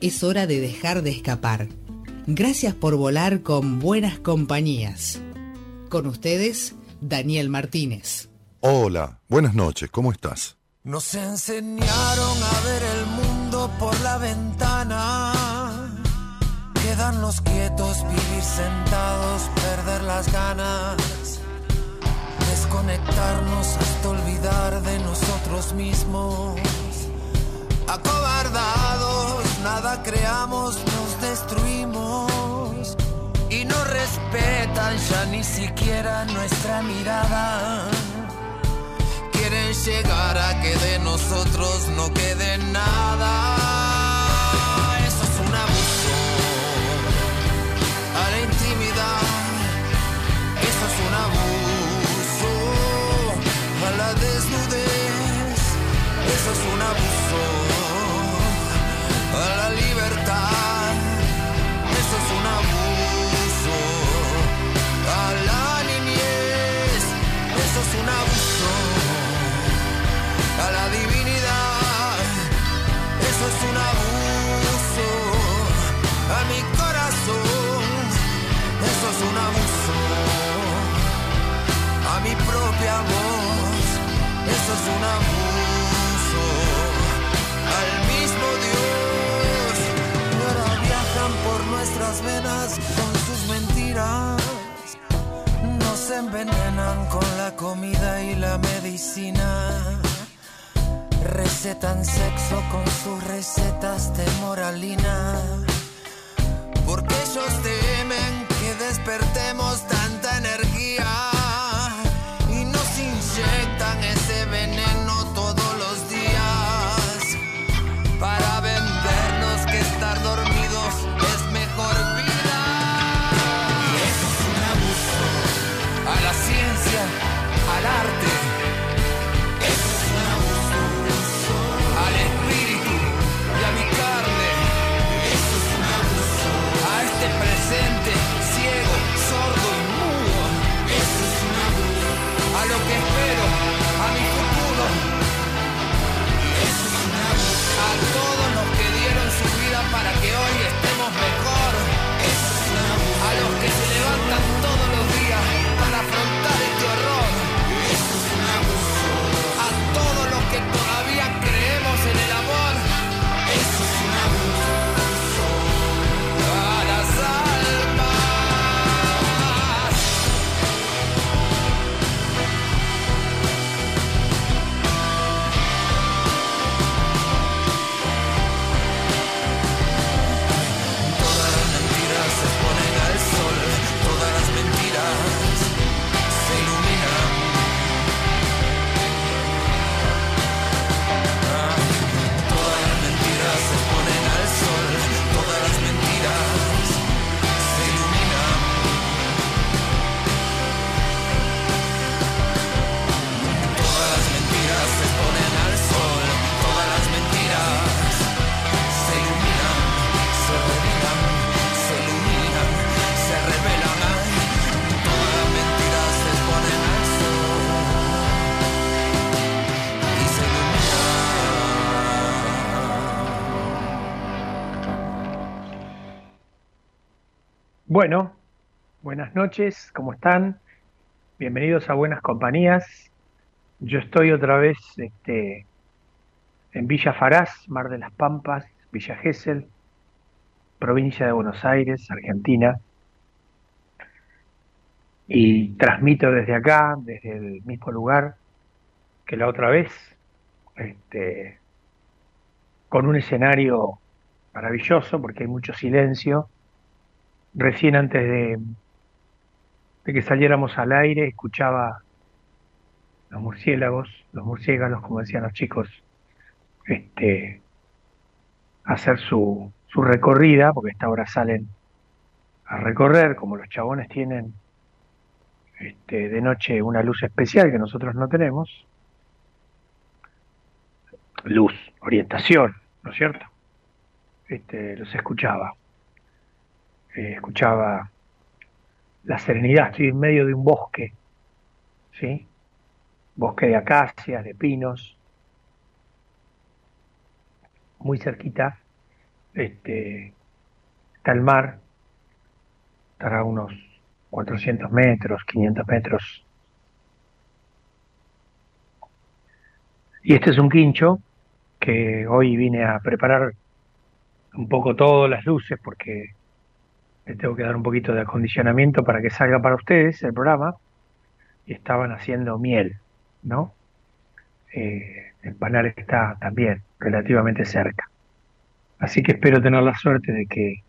es hora de dejar de escapar. Gracias por volar con buenas compañías. Con ustedes, Daniel Martínez. Hola, buenas noches, ¿cómo estás? Nos enseñaron a ver el mundo por la ventana. Quedarnos quietos, vivir sentados, perder las ganas. Desconectarnos hasta olvidar de nosotros mismos. Acobardados nada creamos, nos destruimos y no respetan ya ni siquiera nuestra mirada. Quieren llegar a que de nosotros no quede nada. Eso es un abuso a la intimidad. Eso es un abuso a la desnudez. Eso es un abuso es un abuso al mismo Dios. Ahora viajan por nuestras venas con sus mentiras. Nos envenenan con la comida y la medicina. Recetan sexo con sus recetas de moralina. Porque ellos temen que despertemos tanta Bueno, buenas noches, ¿cómo están? Bienvenidos a Buenas Compañías. Yo estoy otra vez este, en Villa Farás, Mar de las Pampas, Villa Gesell, provincia de Buenos Aires, Argentina. Y transmito desde acá, desde el mismo lugar que la otra vez, este, con un escenario maravilloso porque hay mucho silencio recién antes de, que saliéramos al aire, escuchaba los murciélagos, los murciélagos, como decían los chicos, este, hacer su, su recorrida, porque a esta hora salen a recorrer, como los chabones tienen este, de noche una luz especial que nosotros no tenemos, luz, orientación, ¿no es cierto? Este, los escuchaba, eh, escuchaba la serenidad, estoy en medio de un bosque, ¿sí? Bosque de acacias, de pinos, muy cerquita, este, está el mar, estará unos 400 metros, 500 metros. Y este es un quincho que hoy vine a preparar un poco todas las luces porque le tengo que dar un poquito de acondicionamiento para que salga para ustedes el programa. Y estaban haciendo miel, ¿no? Eh, el panal está también relativamente cerca. Así que espero tener la suerte de que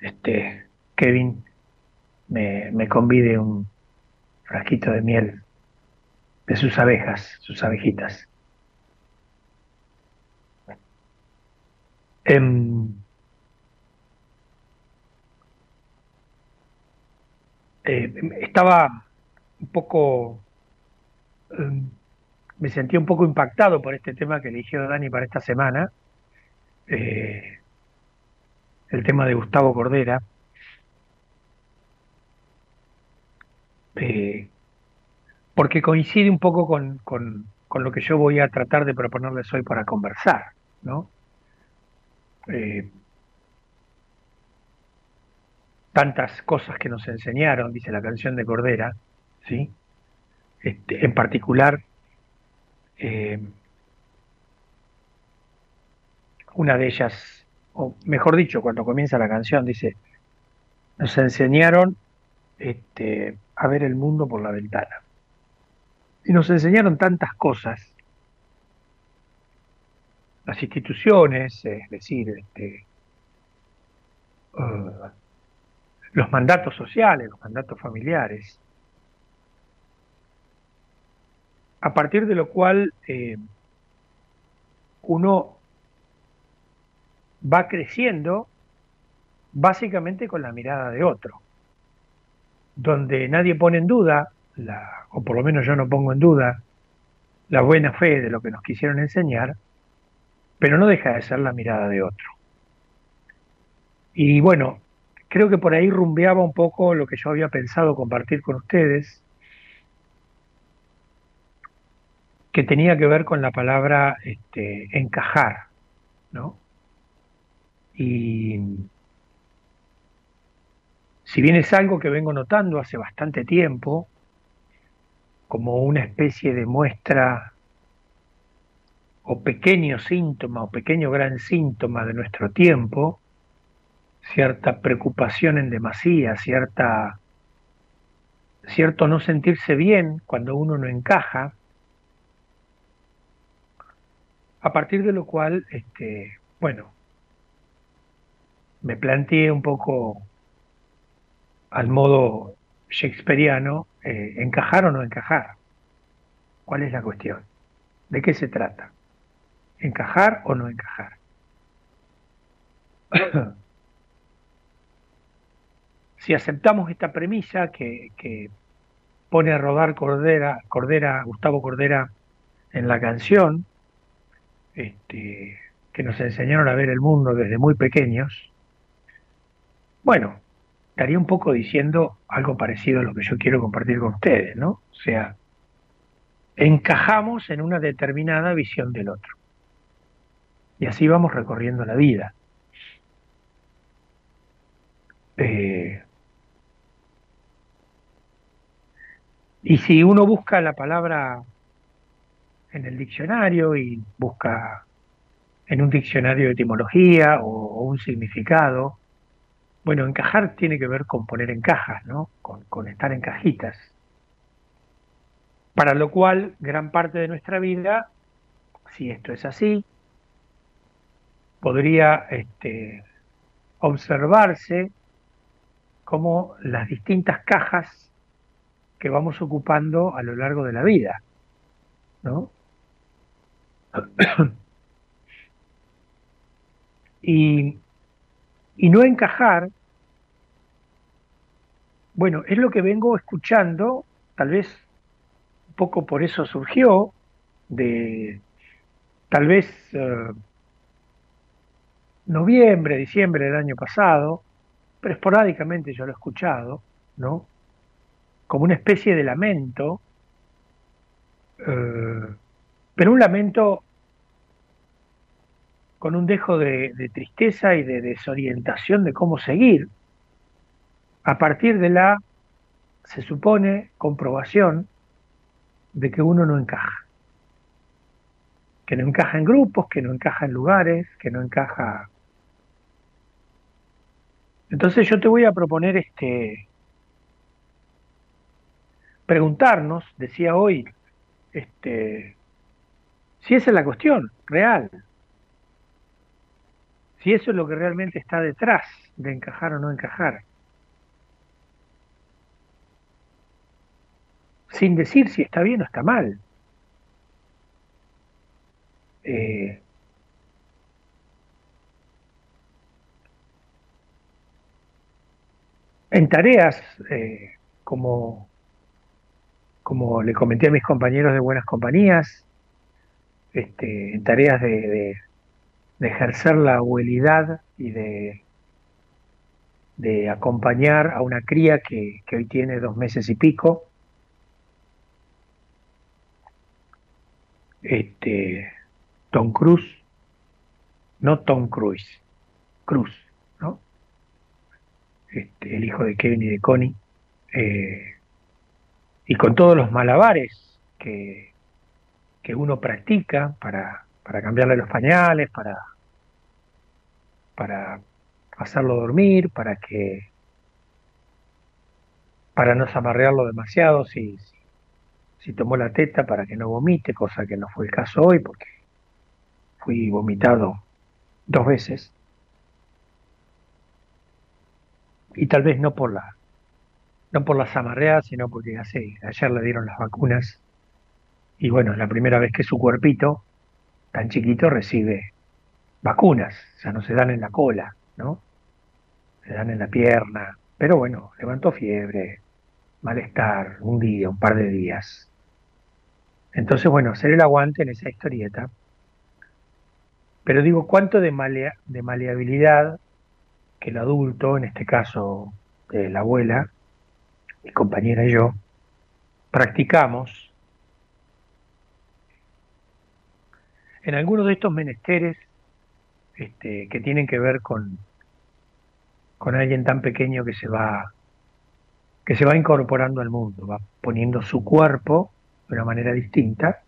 este Kevin me, me convide un frasquito de miel de sus abejas, sus abejitas. Em, eh, estaba un poco, em, me sentía un poco impactado por este tema que eligió Dani para esta semana, eh, el tema de Gustavo Cordera. Eh, porque coincide un poco con, con, con, lo que yo voy a tratar de proponerles hoy para conversar, ¿no? Eh, tantas cosas que nos enseñaron, dice la canción de Cordera, ¿sí? Este, en particular, eh, una de ellas, o mejor dicho, cuando comienza la canción, dice, nos enseñaron este, a ver el mundo por la ventana. Y nos enseñaron tantas cosas las instituciones, es decir, este, uh, los mandatos sociales, los mandatos familiares, a partir de lo cual eh, uno va creciendo básicamente con la mirada de otro, donde nadie pone en duda, la, o por lo menos yo no pongo en duda, la buena fe de lo que nos quisieron enseñar, pero no deja de ser la mirada de otro. Y bueno, creo que por ahí rumbeaba un poco lo que yo había pensado compartir con ustedes, que tenía que ver con la palabra este, encajar, ¿no? Y si bien es algo que vengo notando hace bastante tiempo, como una especie de muestra o pequeño síntoma o pequeño gran síntoma de nuestro tiempo, cierta preocupación en demasía, cierta cierto no sentirse bien cuando uno no encaja, a partir de lo cual, este, bueno, me planteé un poco al modo shakespeariano, eh, encajar o no encajar. ¿Cuál es la cuestión? ¿De qué se trata? ¿Encajar o no encajar? si aceptamos esta premisa que, pone a rodar Cordera, Cordera, Gustavo Cordera en la canción, este, que nos enseñaron a ver el mundo desde muy pequeños, bueno, estaría un poco diciendo algo parecido a lo que yo quiero compartir con ustedes, ¿no? O sea, encajamos en una determinada visión del otro. Y así vamos recorriendo la vida. Eh, y si uno busca la palabra en el diccionario y busca en un diccionario de etimología o, un significado, bueno, encajar tiene que ver con poner en cajas, ¿no? Con, con, estar en cajitas. Para lo cual, gran parte de nuestra vida, si esto es así, podría este, observarse como las distintas cajas que vamos ocupando a lo largo de la vida, ¿no? Y, y no encajar, bueno, es lo que vengo escuchando, tal vez un poco por eso surgió, de tal vez eh, noviembre, diciembre del año pasado, pero esporádicamente yo lo he escuchado, ¿no? Como una especie de lamento, eh, pero un lamento con un dejo de, de, tristeza y de desorientación de cómo seguir, a partir de la, se supone, comprobación de que uno no encaja, que no encaja en grupos, que no encaja en lugares, que no encaja. Entonces yo te voy a proponer este preguntarnos, decía hoy, este, si esa es la cuestión real, si eso es lo que realmente está detrás de encajar o no encajar, sin decir si está bien o está mal. Eh, en tareas, eh, como, como le comenté a mis compañeros de buenas compañías, este, en tareas de, ejercer la abuelidad y de, de acompañar a una cría que, que hoy tiene dos meses y pico. Este, Tom Cruise, no Tom Cruise, Cruz este, el hijo de Kevin y de Connie, eh, y con todos los malabares que, que uno practica para, para cambiarle los pañales, para, para hacerlo dormir, para que para no zamarrearlo demasiado si, si tomó la teta para que no vomite, cosa que no fue el caso hoy porque fui vomitado dos veces. y tal vez no por la no por las amarreadas, sino porque hace, ayer le dieron las vacunas y bueno, es la primera vez que su cuerpito tan chiquito recibe vacunas, o sea, no se dan en la cola, ¿no? Se dan en la pierna, pero bueno, levantó fiebre, malestar, un día, un par de días. Entonces, bueno, hacer el aguante en esa historieta. Pero digo, ¿cuánto de, malea, de maleabilidad que el adulto, en este caso eh, la abuela, mi compañera y yo, practicamos en algunos de estos menesteres este, que tienen que ver con, con alguien tan pequeño que se va que se va incorporando al mundo, va poniendo su cuerpo de una manera distinta,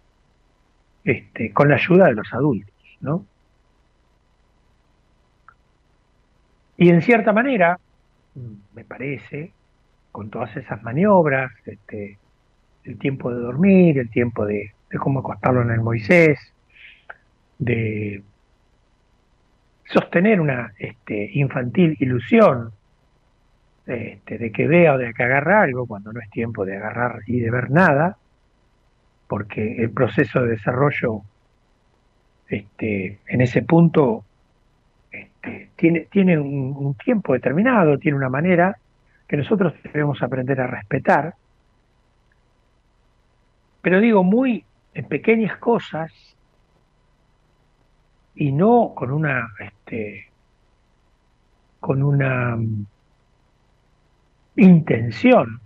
este, con la ayuda de los adultos, ¿no? Y en cierta manera, me parece, con todas esas maniobras, este, el tiempo de dormir, el tiempo de, cómo acostarlo en el Moisés, de sostener una este, infantil ilusión este, de que vea o de que agarra algo cuando no es tiempo de agarrar y de ver nada, porque el proceso de desarrollo este, en ese punto este, tiene, tiene un, tiempo determinado, tiene una manera que nosotros debemos aprender a respetar. Pero digo, muy en pequeñas cosas y no con una, este, con una mm, intención,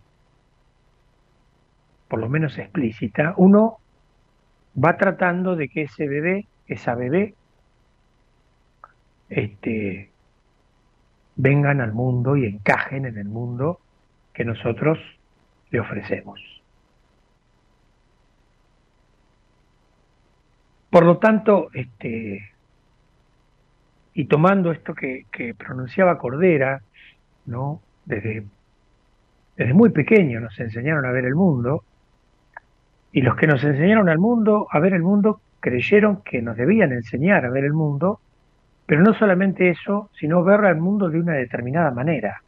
por lo menos explícita, uno va tratando de que ese bebé, esa bebé, este, vengan al mundo y encajen en el mundo que nosotros le ofrecemos. Por lo tanto, este, y tomando esto que, pronunciaba Cordera, ¿no? Desde, desde muy pequeño nos enseñaron a ver el mundo, y los que nos enseñaron al mundo, a ver el mundo, creyeron que nos debían enseñar a ver el mundo, pero no solamente eso, sino ver al mundo de una determinada manera.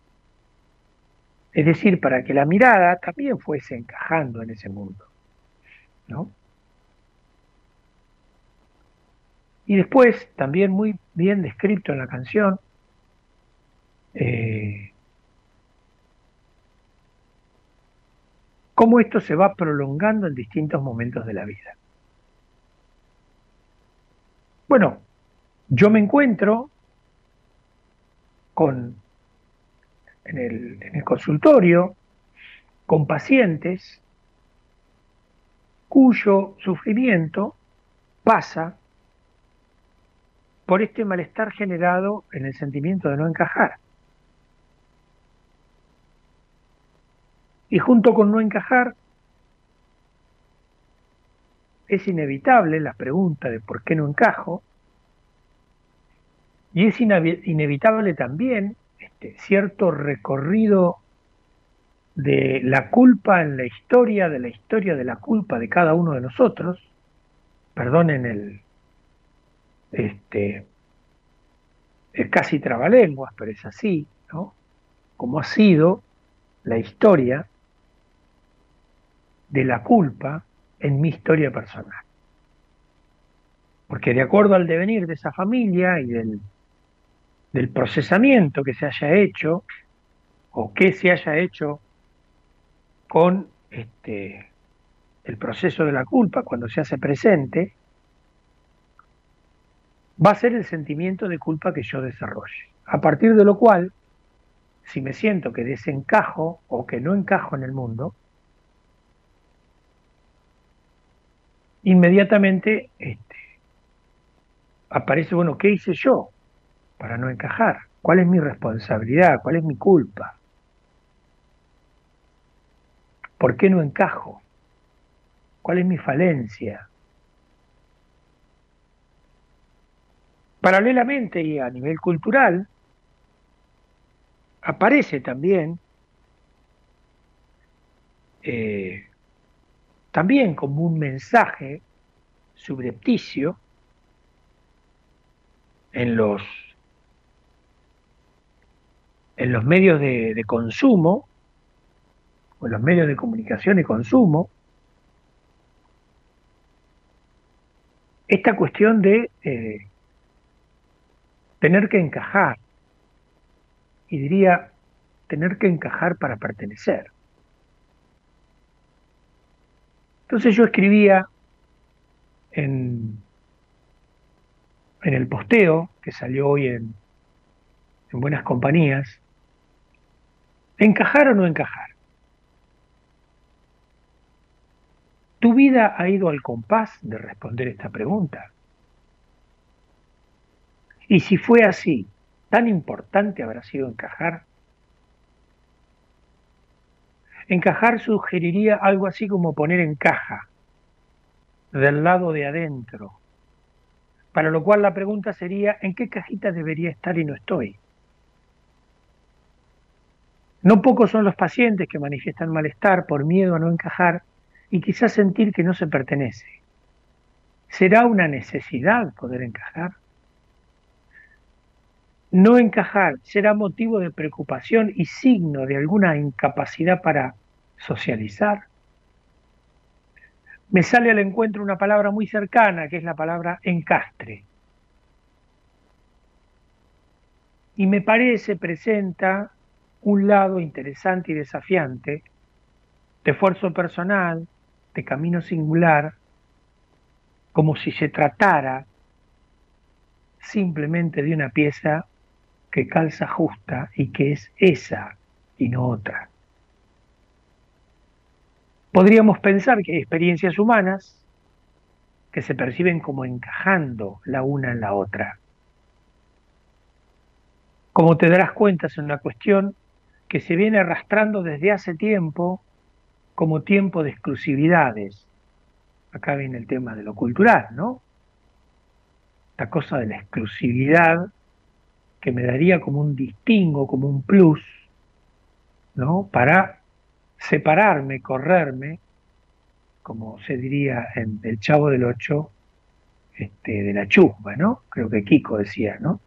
Es decir, para que la mirada también fuese encajando en ese mundo. ¿no? Y después, también muy bien descrito en la canción, eh, cómo esto se va prolongando en distintos momentos de la vida. Bueno, yo me encuentro con, en, el, en el consultorio con pacientes cuyo sufrimiento pasa por este malestar generado en el sentimiento de no encajar. Y junto con no encajar, es inevitable la pregunta de por qué no encajo, y es inevitable también este, cierto recorrido de la culpa en la historia, de la historia de la culpa de cada uno de nosotros, perdonen el, este, es casi trabalenguas, pero es así, ¿no? Como ha sido la historia de la culpa en mi historia personal. Porque de acuerdo al devenir de esa familia y del, del procesamiento que se haya hecho, o que se haya hecho con este, el proceso de la culpa cuando se hace presente, va a ser el sentimiento de culpa que yo desarrolle. A partir de lo cual, si me siento que desencajo o que no encajo en el mundo, inmediatamente este, aparece, bueno, ¿qué hice yo para no encajar? ¿Cuál es mi responsabilidad? ¿Cuál es mi culpa? ¿Por qué no encajo? ¿Cuál es mi falencia? Paralelamente y a nivel cultural, aparece también, eh, también como un mensaje subrepticio en los, en los medios de, consumo, o en los medios de comunicación y consumo, esta cuestión de eh, tener que encajar, y diría tener que encajar para pertenecer. Entonces yo escribía en, en el posteo que salió hoy en, en Buenas Compañías, ¿encajar o no encajar? ¿Tu vida ha ido al compás de responder esta pregunta? Y si fue así, ¿tan importante habrá sido encajar? Encajar sugeriría algo así como poner en caja, del lado de adentro, para lo cual la pregunta sería, ¿en qué cajita debería estar y no estoy? No pocos son los pacientes que manifiestan malestar por miedo a no encajar y quizás sentir que no se pertenece. ¿Será una necesidad poder encajar? No encajar será motivo de preocupación y signo de alguna incapacidad para socializar. Me sale al encuentro una palabra muy cercana, que es la palabra encastre. Y me parece presenta un lado interesante y desafiante de esfuerzo personal, de camino singular, como si se tratara simplemente de una pieza que calza justa y que es esa y no otra. Podríamos pensar que experiencias humanas que se perciben como encajando la una en la otra. Como te darás cuenta, es una cuestión que se viene arrastrando desde hace tiempo como tiempo de exclusividades. Acá viene el tema de lo cultural, ¿no? Esta cosa de la exclusividad que me daría como un distingo, como un plus, ¿no? Para separarme, correrme, como se diría en El Chavo del Ocho, este, de la chusma, ¿no? Creo que Kiko decía, ¿no?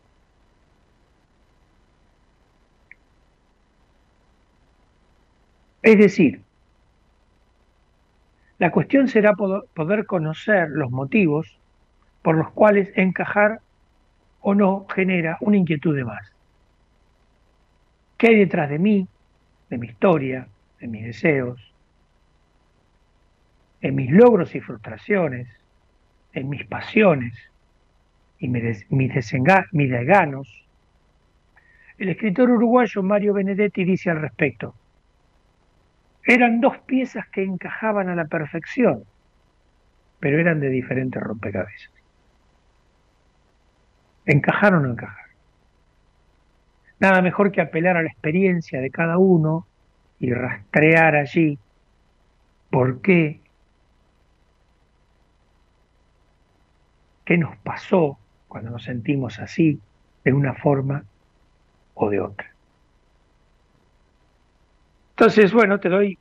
Es decir, la cuestión será poder conocer los motivos por los cuales encajar o no genera una inquietud de más. ¿Qué hay detrás de mí, de mi historia, de mis deseos, en mis logros y frustraciones, en mis pasiones y mis, mis, desganos? El escritor uruguayo Mario Benedetti dice al respecto, eran dos piezas que encajaban a la perfección, pero eran de diferentes rompecabezas. ¿Encajar o no encajar? Nada mejor que apelar a la experiencia de cada uno y rastrear allí por qué, qué nos pasó cuando nos sentimos así, de una forma o de otra. Entonces, bueno, te doy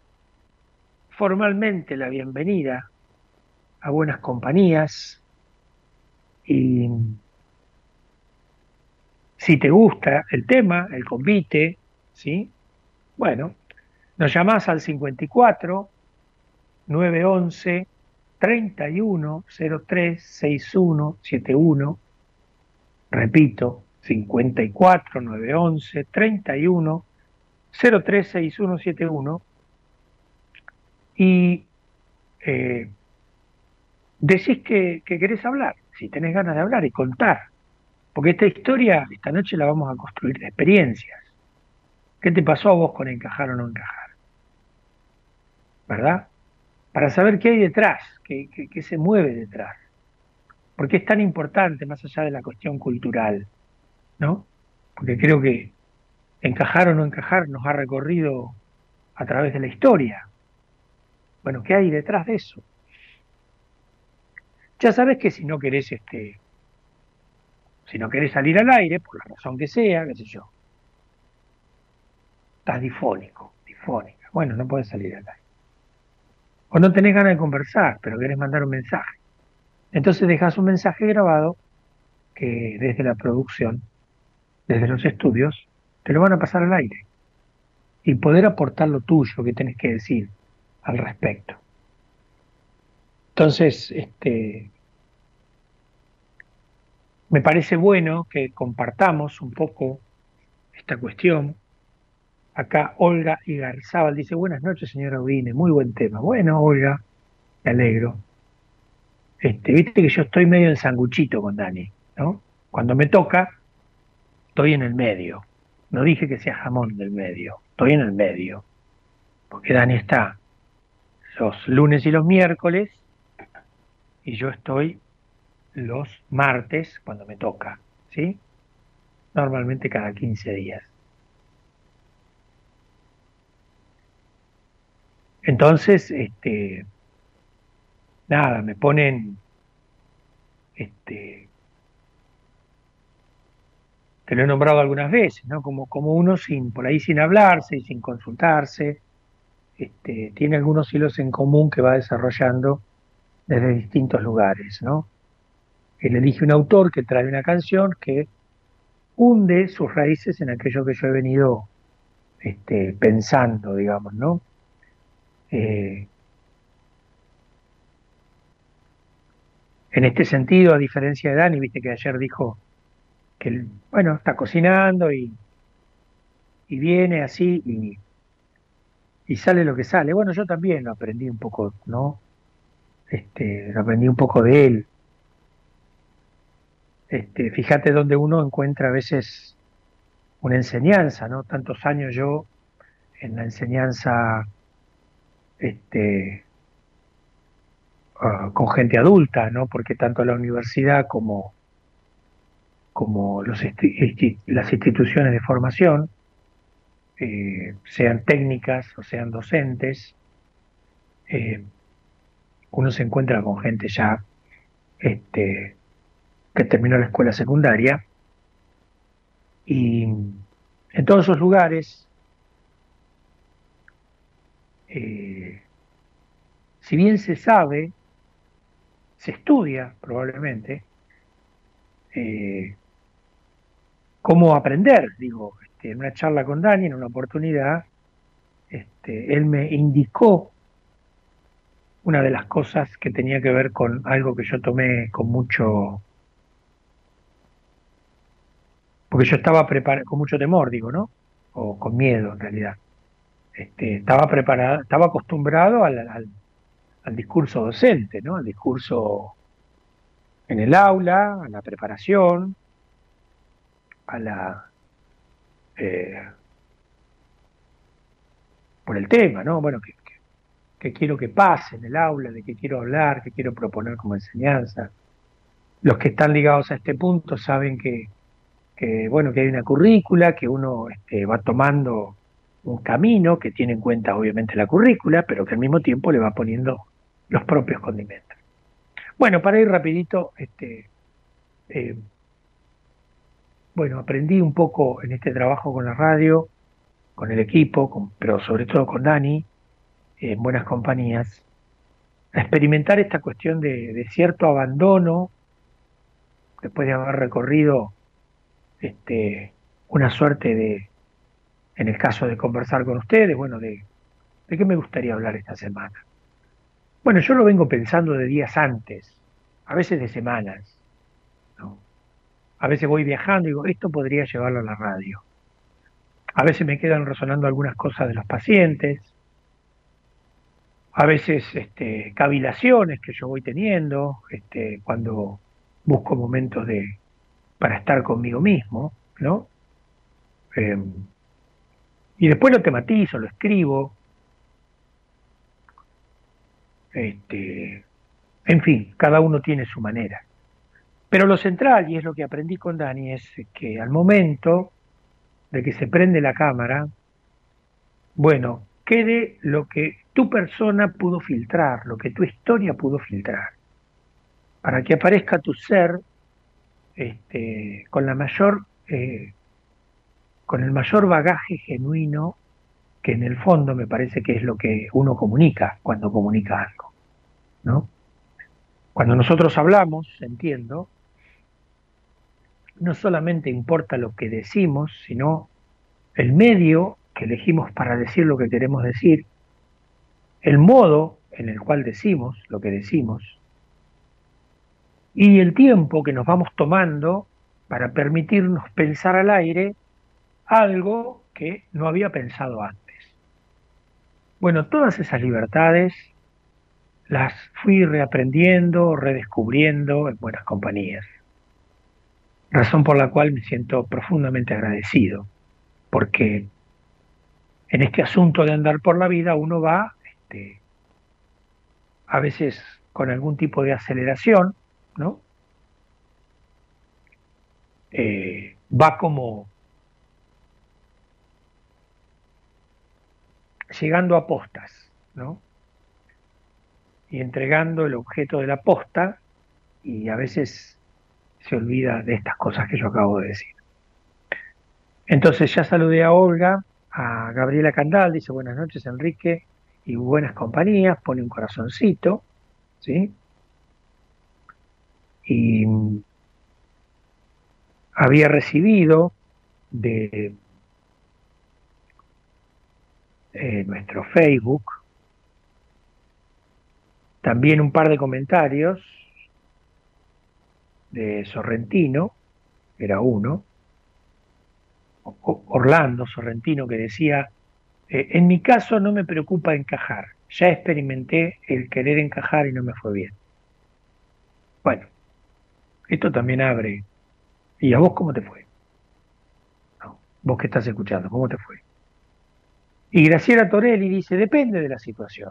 formalmente la bienvenida a Buenas Compañías y si te gusta el tema, el convite, ¿sí? Bueno, nos llamás al 54 911 31 03 61 71. Repito, 54 911 31 03 61 71. Y eh, decís que, que querés hablar, si tenés ganas de hablar y contar porque esta historia, esta noche la vamos a construir de experiencias. ¿Qué te pasó a vos con encajar o no encajar? ¿Verdad? Para saber qué hay detrás, qué, qué, se mueve detrás. ¿Por qué es tan importante más allá de la cuestión cultural? ¿No? Porque creo que encajar o no encajar nos ha recorrido a través de la historia. Bueno, ¿qué hay detrás de eso? Ya sabes que si no querés este, si no querés salir al aire, por la razón que sea, qué sé yo. Estás difónico, difónica. Bueno, no puedes salir al aire. O no tenés ganas de conversar, pero querés mandar un mensaje. Entonces dejas un mensaje grabado que desde la producción, desde los estudios, te lo van a pasar al aire. Y poder aportar lo tuyo que tenés que decir al respecto. Entonces, este, me parece bueno que compartamos un poco esta cuestión. Acá Olga Igarzábal dice, buenas noches, señora Udine, muy buen tema. Bueno, Olga, me alegro. Este, Viste que yo estoy medio en sanguchito con Dani, ¿no? Cuando me toca, estoy en el medio. No dije que sea jamón del medio, estoy en el medio. Porque Dani está los lunes y los miércoles y yo estoy los martes cuando me toca, ¿sí? Normalmente cada 15 días. Entonces, este, nada, me ponen, este, te lo he nombrado algunas veces, ¿no? Como, como uno sin, por ahí sin hablarse y sin consultarse, este, tiene algunos hilos en común que va desarrollando desde distintos lugares, ¿no? Él elige un autor que trae una canción que hunde sus raíces en aquello que yo he venido este, pensando, digamos, ¿no? Eh, en este sentido, a diferencia de Dani, viste que ayer dijo que, bueno, está cocinando y, y viene así y, y sale lo que sale. Bueno, yo también lo aprendí un poco, ¿no? Este, lo aprendí un poco de él. Este, fíjate donde uno encuentra a veces una enseñanza, ¿no? Tantos años yo en la enseñanza este, ah, con gente adulta, ¿no? Porque tanto la universidad como, como las instituciones de formación, eh, sean técnicas o sean docentes, eh, uno se encuentra con gente ya este, que terminó la escuela secundaria. Y en todos esos lugares, eh, si bien se sabe, se estudia probablemente, cómo aprender, digo, este, en una charla con Dani, en una oportunidad, este, él me indicó una de las cosas que tenía que ver con algo que yo tomé con mucho porque yo estaba preparado con mucho temor, digo, ¿no? O con miedo en realidad. Este, estaba preparado, estaba acostumbrado al, al, discurso docente, ¿no? Al discurso en el aula, a la preparación, a la eh, por el tema, ¿no? Bueno, que, que, quiero que pase en el aula, de qué quiero hablar, que quiero proponer como enseñanza. Los que están ligados a este punto saben que, que bueno, que hay una currícula, que uno este, va tomando un camino que tiene en cuenta obviamente la currícula, pero que al mismo tiempo le va poniendo los propios condimentos. Bueno, para ir rapidito, este, eh, bueno, aprendí un poco en este trabajo con la radio, con el equipo, pero sobre todo con Dani, en buenas compañías, a experimentar esta cuestión de, de, cierto abandono, después de haber recorrido este, una suerte de, en el caso de conversar con ustedes, bueno, de, de qué me gustaría hablar esta semana. Bueno, yo lo vengo pensando de días antes, a veces de semanas. A veces voy viajando y digo, esto podría llevarlo a la radio. A veces me quedan resonando algunas cosas de los pacientes. A veces este, cavilaciones que yo voy teniendo este, cuando busco momentos de, para estar conmigo mismo, ¿no? Em, y después lo tematizo, lo escribo. Este, en fin, cada uno tiene su manera. Pero lo central, y es lo que aprendí con Dani, es que al momento de que se prende la cámara, bueno, quede lo que tu persona pudo filtrar, lo que tu historia pudo filtrar, para que aparezca tu ser este, con la mayor eh, con el mayor bagaje genuino que en el fondo me parece que es lo que uno comunica cuando comunica algo, ¿no? Cuando nosotros hablamos, entiendo, no solamente importa lo que decimos, sino el medio que elegimos para decir lo que queremos decir, el modo en el cual decimos lo que decimos, y el tiempo que nos vamos tomando para permitirnos pensar al aire algo que no había pensado antes. Bueno, todas esas libertades las fui reaprendiendo, redescubriendo en buenas compañías. Razón por la cual me siento profundamente agradecido, porque en este asunto de andar por la vida uno va este, a veces con algún tipo de aceleración, ¿no? Eh, va como llegando a postas, ¿no? Y entregando el objeto de la posta y a veces se olvida de estas cosas que yo acabo de decir. Entonces ya saludé a Olga, a Gabriela Candal, dice buenas noches Enrique y buenas compañías, pone un corazoncito, ¿sí? Y había recibido de en nuestro Facebook. También un par de comentarios de Sorrentino, era uno, Orlando Sorrentino, que decía, eh, en mi caso no me preocupa encajar, ya experimenté el querer encajar y no me fue bien. Bueno, esto también abre. ¿Y a vos cómo te fue? vos que estás escuchando, ¿cómo te fue? Y Graciela Torelli dice, depende de la situación.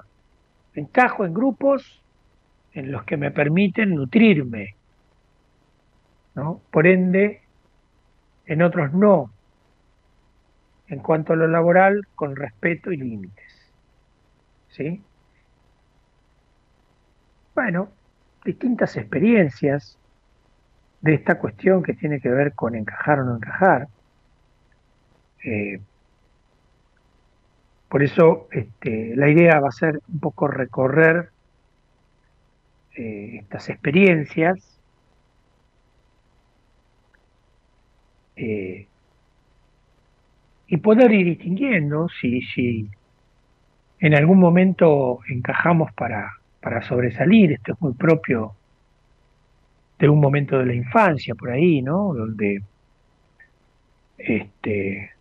Encajo en grupos en los que me permiten nutrirme, ¿no? Por ende, en otros no. En cuanto a lo laboral, con respeto y límites. ¿Sí? Bueno, distintas experiencias de esta cuestión que tiene que ver con encajar o no encajar. Eh, por eso este, la idea va a ser un poco recorrer eh, estas experiencias eh, y poder ir distinguiendo si, si en algún momento encajamos para para sobresalir, esto es muy propio de un momento de la infancia por ahí, ¿no? Donde este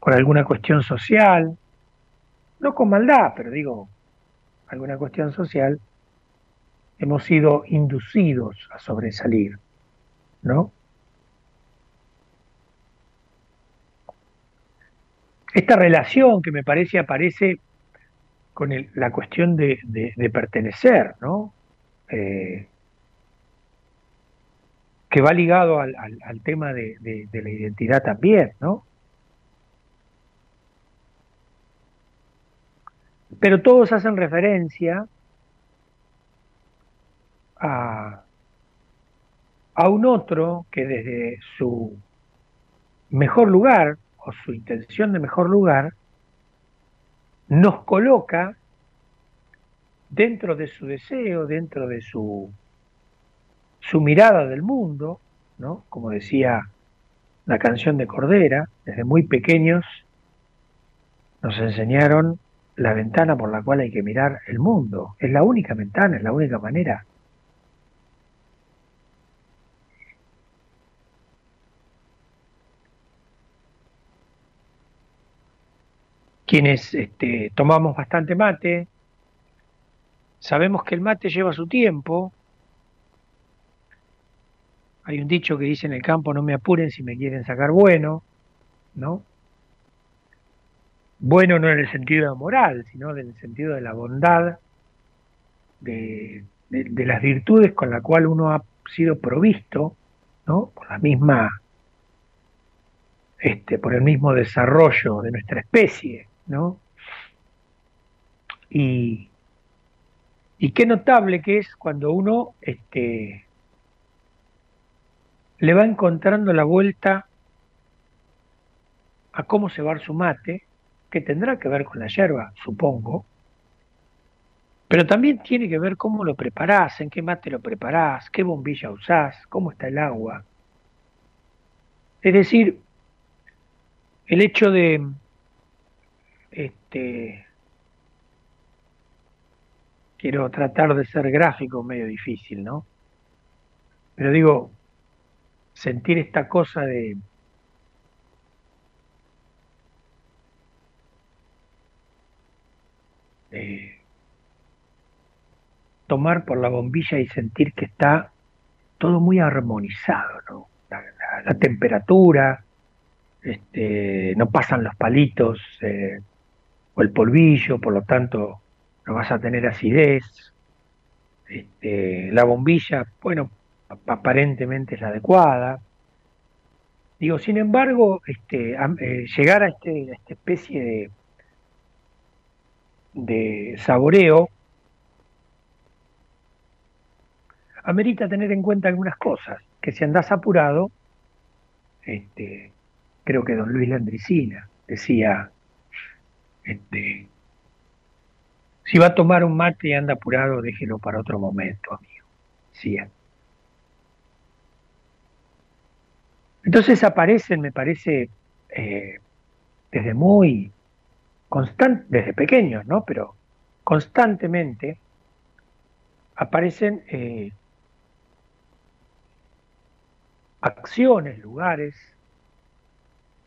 por alguna cuestión social, no con maldad, pero digo, alguna cuestión social, hemos sido inducidos a sobresalir, ¿no? Esta relación que me parece aparece con la cuestión de, pertenecer, ¿no? Eh, que va ligado al, tema de, la identidad también, ¿no? Pero todos hacen referencia a, a un otro que desde su mejor lugar o su intención de mejor lugar nos coloca dentro de su deseo, dentro de su, su mirada del mundo, ¿no? Como decía la canción de Cordera, desde muy pequeños nos enseñaron la ventana por la cual hay que mirar el mundo. Es la única ventana, es la única manera. Quienes este, tomamos bastante mate, sabemos que el mate lleva su tiempo. Hay un dicho que dice en el campo, no me apuren si me quieren sacar bueno, ¿no? bueno no en el sentido moral, sino en el sentido de la bondad, de, las virtudes con la cual uno ha sido provisto, ¿no? Por la misma, este, por el mismo desarrollo de nuestra especie, ¿no? Y, y qué notable que es cuando uno este, le va encontrando la vuelta a cómo cebar su mate, que tendrá que ver con la hierba, supongo, pero también tiene que ver cómo lo preparás, en qué mate lo preparás, qué bombilla usás, cómo está el agua. Es decir, el hecho de este quiero tratar de ser gráfico medio difícil, ¿no? Pero digo, sentir esta cosa de tomar por la bombilla y sentir que está todo muy armonizado, ¿no? La, temperatura, este, no pasan los palitos eh, o el polvillo, por lo tanto no vas a tener acidez. Este, la bombilla, bueno, aparentemente es adecuada. Digo, sin embargo, este, eh, llegar a, este, a esta especie de, de saboreo amerita tener en cuenta algunas cosas, que si andás apurado, este, creo que don Luis Landricina decía, este, si va a tomar un mate y anda apurado, déjelo para otro momento, amigo. Decía. Entonces aparecen, me parece, eh, desde muy constante, desde pequeños, ¿no? Pero constantemente aparecen eh, acciones, lugares,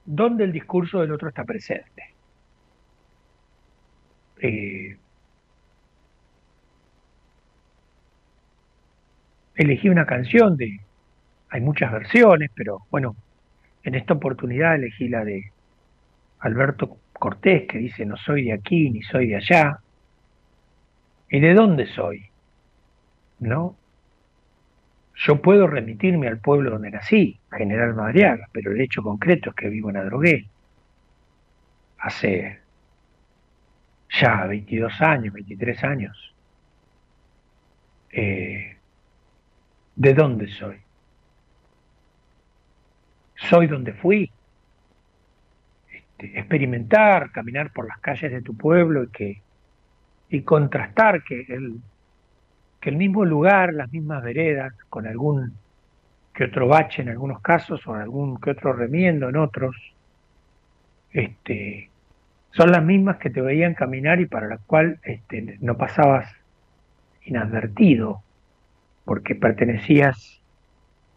donde el discurso del otro está presente. Eh, elegí una canción de, hay muchas versiones, pero bueno, en esta oportunidad elegí la de Alberto Cortés, que dice, no soy de aquí ni soy de allá. ¿Y de dónde soy? ¿No? Yo puedo remitirme al pueblo donde nací, General Madriaga, pero el hecho concreto es que vivo en Adrogué. Hace ya 22 años, 23 años. Eh, ¿De dónde soy? Soy donde fui. Este, experimentar, caminar por las calles de tu pueblo y que y contrastar que el que el mismo lugar, las mismas veredas, con algún que otro bache en algunos casos o algún que otro remiendo en otros, este, son las mismas que te veían caminar y para las cuales este, no pasabas inadvertido, porque pertenecías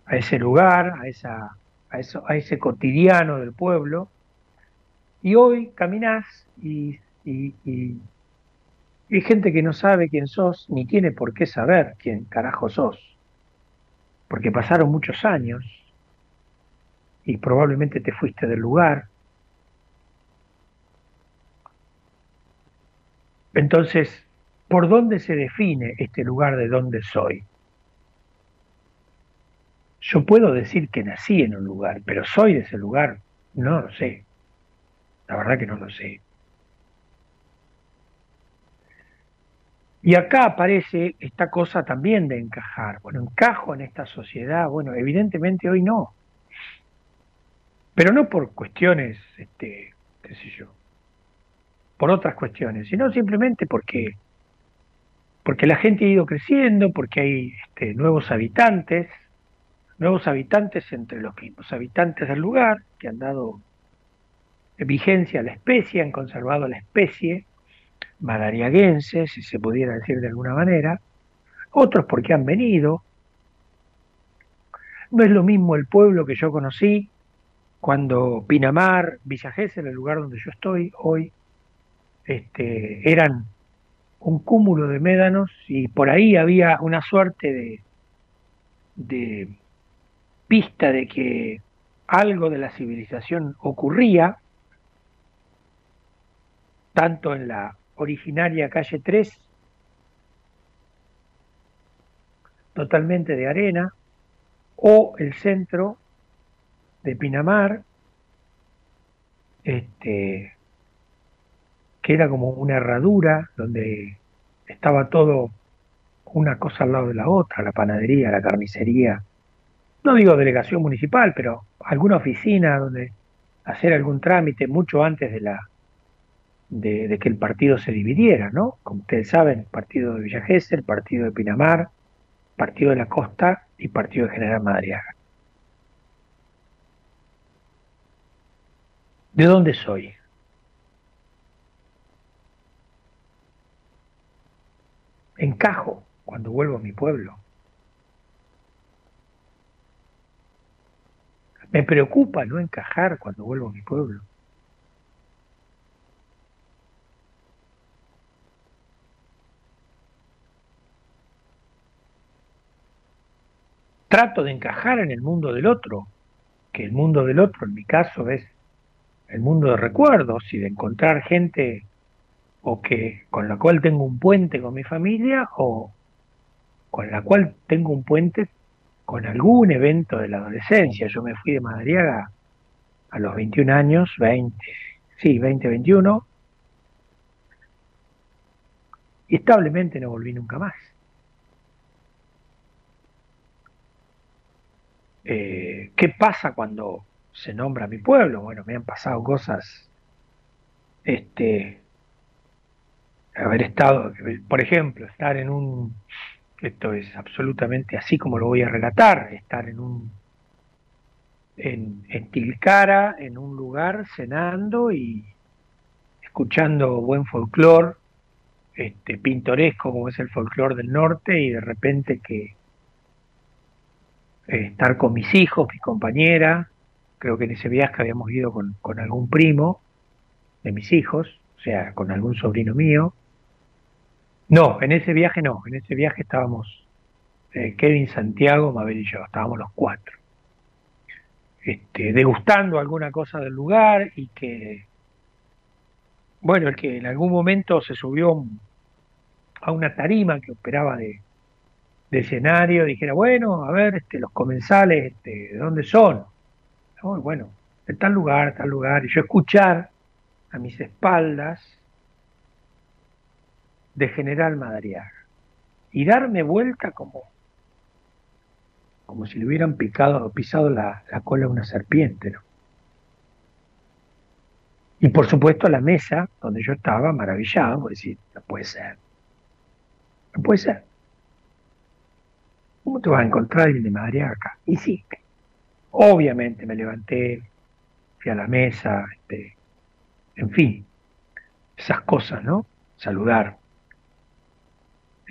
a ese lugar, a, esa, a, eso, a ese cotidiano del pueblo, y hoy caminás y, y, y, hay gente que no sabe quién sos, ni tiene por qué saber quién carajo sos, porque pasaron muchos años y probablemente te fuiste del lugar. Entonces, ¿por dónde se define este lugar de dónde soy? Yo puedo decir que nací en un lugar, pero soy de ese lugar, no lo sé. La verdad que no lo sé. Y acá aparece esta cosa también de encajar. Bueno, encajo en esta sociedad. Bueno, evidentemente hoy no. Pero no por cuestiones, este, qué sé yo, por otras cuestiones, sino simplemente porque, porque la gente ha ido creciendo, porque hay este, nuevos habitantes, nuevos habitantes entre los mismos habitantes del lugar, que han dado vigencia a la especie, han conservado la especie madariaguense, si se pudiera decir de alguna manera, otros porque han venido. No es lo mismo el pueblo que yo conocí cuando Pinamar, Villa en el lugar donde yo estoy hoy, este, eran un cúmulo de médanos y por ahí había una suerte de, de pista de que algo de la civilización ocurría, tanto en la originaria calle 3, totalmente de arena, o el centro de Pinamar, este, que era como una herradura donde estaba todo una cosa al lado de la otra, la panadería, la carnicería, no digo delegación municipal, pero alguna oficina donde hacer algún trámite mucho antes de la de, que el partido se dividiera, ¿no? Como ustedes saben, partido de Villa el partido de Pinamar, partido de la Costa y partido de General Madariaga. ¿De dónde soy? Encajo cuando vuelvo a mi pueblo. Me preocupa no encajar cuando vuelvo a mi pueblo. Trato de encajar en el mundo del otro, que el mundo del otro en mi caso es el mundo de recuerdos y de encontrar gente o que con la cual tengo un puente con mi familia o con la cual tengo un puente con algún evento de la adolescencia. Yo me fui de Madariaga a los 21 años, 20, sí, 20, 21, y establemente no volví nunca más. Eh, ¿Qué pasa cuando se nombra mi pueblo? Bueno, me han pasado cosas, este, haber estado, por ejemplo, estar en un, esto es absolutamente así como lo voy a relatar, estar en un, en, Tilcara, en un lugar cenando y escuchando buen folclore, este, pintoresco como es el folclore del norte y de repente que eh, estar con mis hijos, mi compañera, creo que en ese viaje habíamos ido con, con algún primo de mis hijos, o sea, con algún sobrino mío. No, en ese viaje no, en ese viaje estábamos eh, Kevin, Santiago, Mabel y yo, estábamos los cuatro. Este, degustando alguna cosa del lugar y que, bueno, el que en algún momento se subió a una tarima que operaba de, escenario dijera, bueno, a ver, este, los comensales, este, ¿de dónde son? bueno, de tal lugar, tal lugar, y yo escuchar a mis espaldas de General Madariaga y darme vuelta como como si le hubieran picado pisado la, la cola a una serpiente, ¿no? Y por supuesto la mesa donde yo estaba maravillado, por decir, no puede ser, no puede ser. ¿Cómo te vas a encontrar alguien de Madariaga acá? Y sí, obviamente me levanté, fui a la mesa, este, en fin, esas cosas, ¿no? Saludar.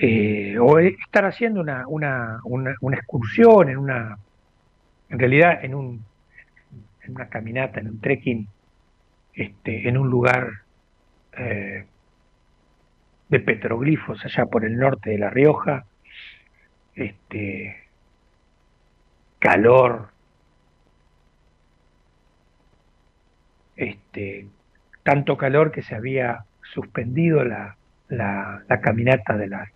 Eh, o estar haciendo una, una, una, excursión, en una, en realidad en, un, en una caminata, en un trekking, este, en un lugar eh, de petroglifos allá por el norte de La Rioja, este, calor, este, tanto calor que se había suspendido la, la, caminata de las,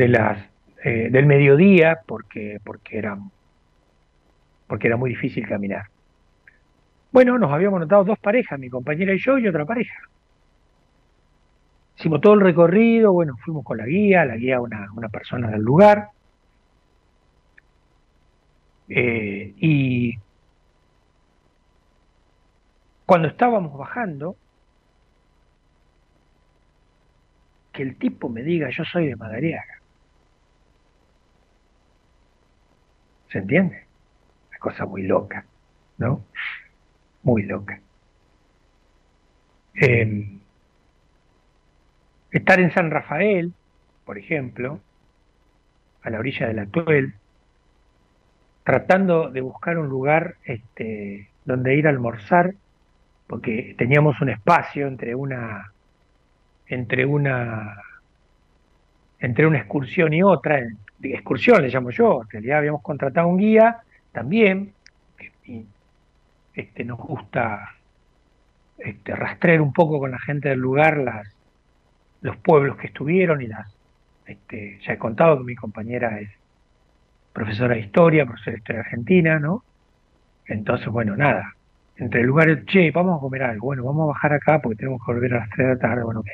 de las, eh, del mediodía porque, porque, era, porque era muy difícil caminar. Bueno, nos habíamos notado dos parejas, mi compañera y yo y otra pareja. Hicimos todo el recorrido, bueno, fuimos con la guía, la guía una, una persona del lugar. Eh, y cuando estábamos bajando, que el tipo me diga yo soy de Madariaga. ¿Se entiende? Una cosa muy loca, ¿no? Muy loca. Em, estar en San Rafael, por ejemplo, a la orilla de la Tuel, tratando de buscar un lugar este, donde ir a almorzar porque teníamos un espacio entre una entre una entre una excursión y otra, excursión le llamo yo, en realidad habíamos contratado un guía también, este, nos gusta este, rastrear un poco con la gente del lugar las, los pueblos que estuvieron y las, este, ya he contado que mi compañera es profesora de historia, profesora de historia argentina, ¿no? Entonces, bueno, nada, entre lugares, che, vamos a comer algo, bueno, vamos a bajar acá porque tenemos que volver a las 3 de la tarde, bueno, ok.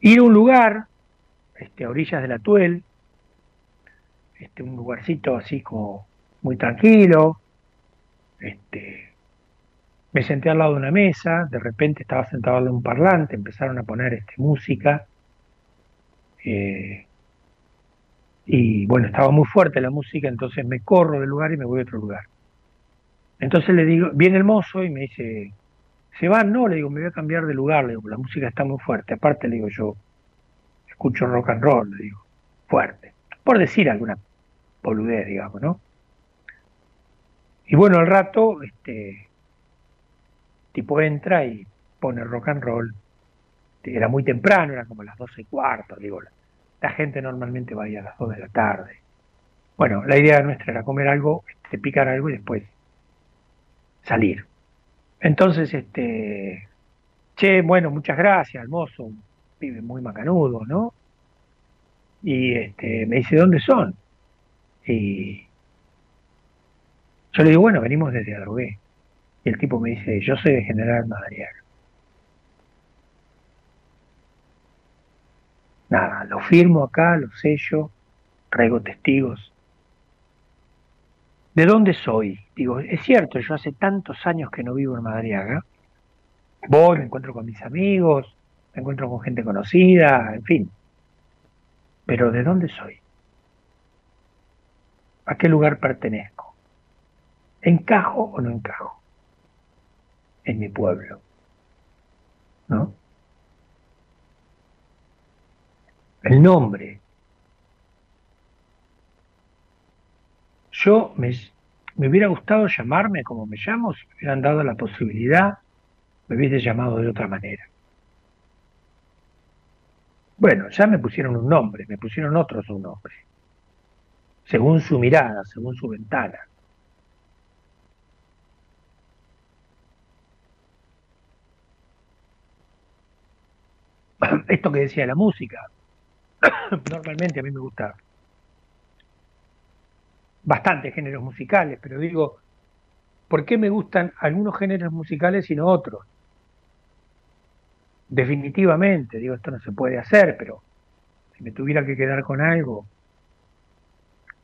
Ir a un lugar, este, a orillas de la Tuel, este, un lugarcito así como muy tranquilo, este, me senté al lado de una mesa, de repente estaba sentado al de un parlante, empezaron a poner este, música, eh, y bueno, estaba muy fuerte la música, entonces me corro del lugar y me voy a otro lugar. Entonces le digo, viene el mozo y me dice, ¿se van? No, le digo, me voy a cambiar de lugar, le digo, la música está muy fuerte. Aparte le digo, yo escucho rock and roll, le digo, fuerte. Por decir alguna boludez, digamos, ¿no? Y bueno, al rato, este tipo entra y pone rock and roll. Era muy temprano, era como las doce y cuarto, digo, la, gente normalmente va a ir a las dos de la tarde. Bueno, la idea nuestra era comer algo, este, picar algo y después salir. Entonces, este, che, bueno, muchas gracias, mozo, vive muy macanudo, ¿no? Y este, me dice, ¿dónde son? Y yo le digo, bueno, venimos desde Adrogué. Y el tipo me dice, yo soy de General Madariaga. Nada, lo firmo acá, lo sello, traigo testigos. ¿De dónde soy? Digo, es cierto, yo hace tantos años que no vivo en Madariaga. Voy, me encuentro con mis amigos, me encuentro con gente conocida, en fin. Pero ¿de dónde soy? ¿A qué lugar pertenezco? ¿Encajo o no encajo? En mi pueblo. ¿No? El nombre, Yo me, hubiera gustado llamarme como me llamo, si me hubieran dado la posibilidad, me hubiese llamado de otra manera. Bueno, ya me pusieron un nombre, me pusieron otros un nombre, según su mirada, según su ventana. Esto que decía la música, normalmente a mí me gusta bastantes géneros musicales, pero digo, ¿por qué me gustan algunos géneros musicales y no otros? Definitivamente, digo, esto no se puede hacer, pero si me tuviera que quedar con algo,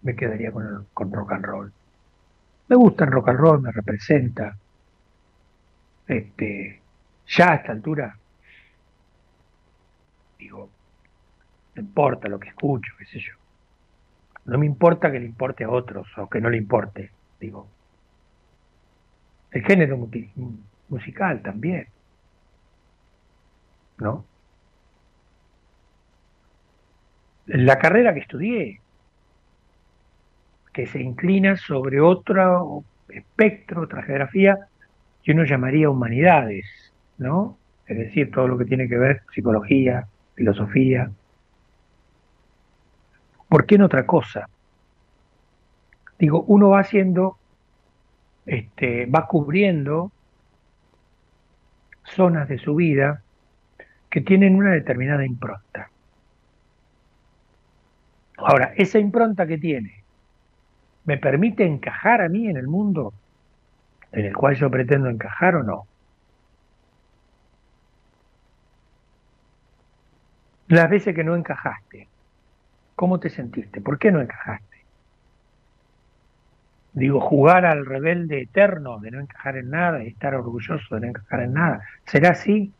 me quedaría con, con rock and roll. Me gusta el rock and roll, me representa. Este, ya a esta altura, digo, no importa lo que escucho, qué sé yo. No me importa que le importe a otros o que no le importe, digo. El género musical también. ¿no? La carrera que estudié, se inclina sobre otro espectro, otra geografía, que uno llamaría humanidades, ¿no? Es decir, todo lo que tiene que ver psicología, filosofía. ¿Por qué en otra cosa? Digo, uno va haciendo, este, va cubriendo zonas de su vida que tienen una determinada impronta. Ahora, esa impronta que tiene, ¿me permite encajar a mí en el mundo en el cual yo pretendo encajar o no? Las veces que no encajaste, ¿cómo te sentiste? ¿Por qué no encajaste? Digo, jugar al rebelde eterno de no encajar en nada y estar orgulloso de no encajar en nada. ¿Será así?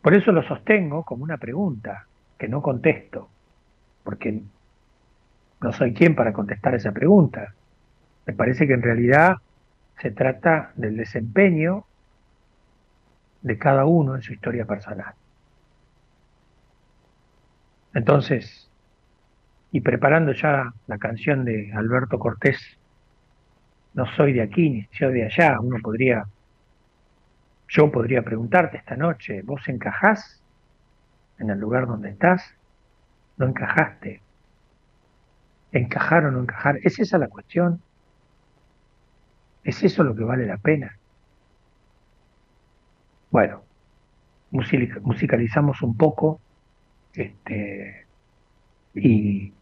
Por eso lo sostengo como una pregunta que no contesto, porque no soy quien para contestar esa pregunta. Me parece que en realidad se trata del desempeño de cada uno en su historia personal. Entonces, y preparando ya la canción de Alberto Cortés, no soy de aquí ni soy de allá, uno podría, yo podría preguntarte esta noche, ¿vos encajás en el lugar donde estás? ¿No encajaste? ¿Encajar o no encajar? ¿Es esa la cuestión? ¿Es eso lo que vale la pena? Bueno, musicalizamos un poco este, y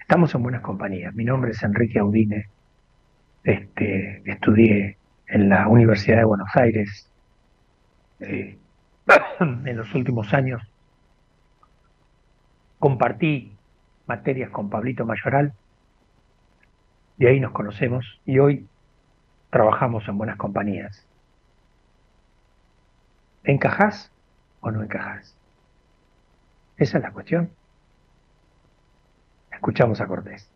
estamos en buenas compañías. Mi nombre es Enrique Audine. Este, estudié en la Universidad de Buenos Aires eh, en los últimos años. Compartí materias con Pablito Mayoral, de ahí nos conocemos y hoy trabajamos en buenas compañías. ¿Encajás o no encajás? Esa es la cuestión. Escuchamos a Cortés.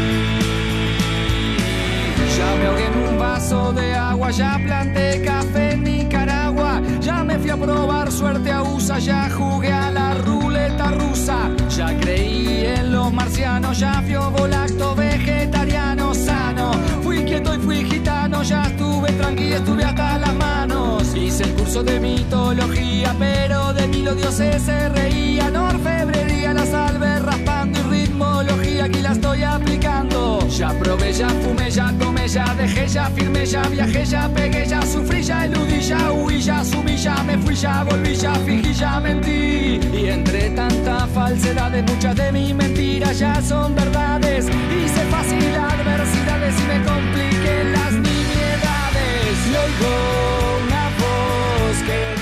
Ya planté café en Nicaragua, ya me fui a probar suerte a USA, ya jugué a la ruleta rusa, ya creí en los marcianos, ya fui volacto vegetariano sano, fui quieto y fui gitano, ya estuve tranquilo, estuve hasta las manos, hice el curso de mitología, pero de mí los dioses se reían, orfebrería, la salve raspando y ritmología, aquí la estoy aplicando, ya probé, ya fumé, ya tomé, ya dejé, ya firmé, ya viajé, ya pegué, ya sufrí, ya eludí, ya huí, ya sumí, ya me fui, ya volví, ya fingí, ya mentí. Y entre tanta falsedades, muchas de mis mentiras ya son verdades. Hice fácil adversidades y me compliqué las nimiedades. Y oigo una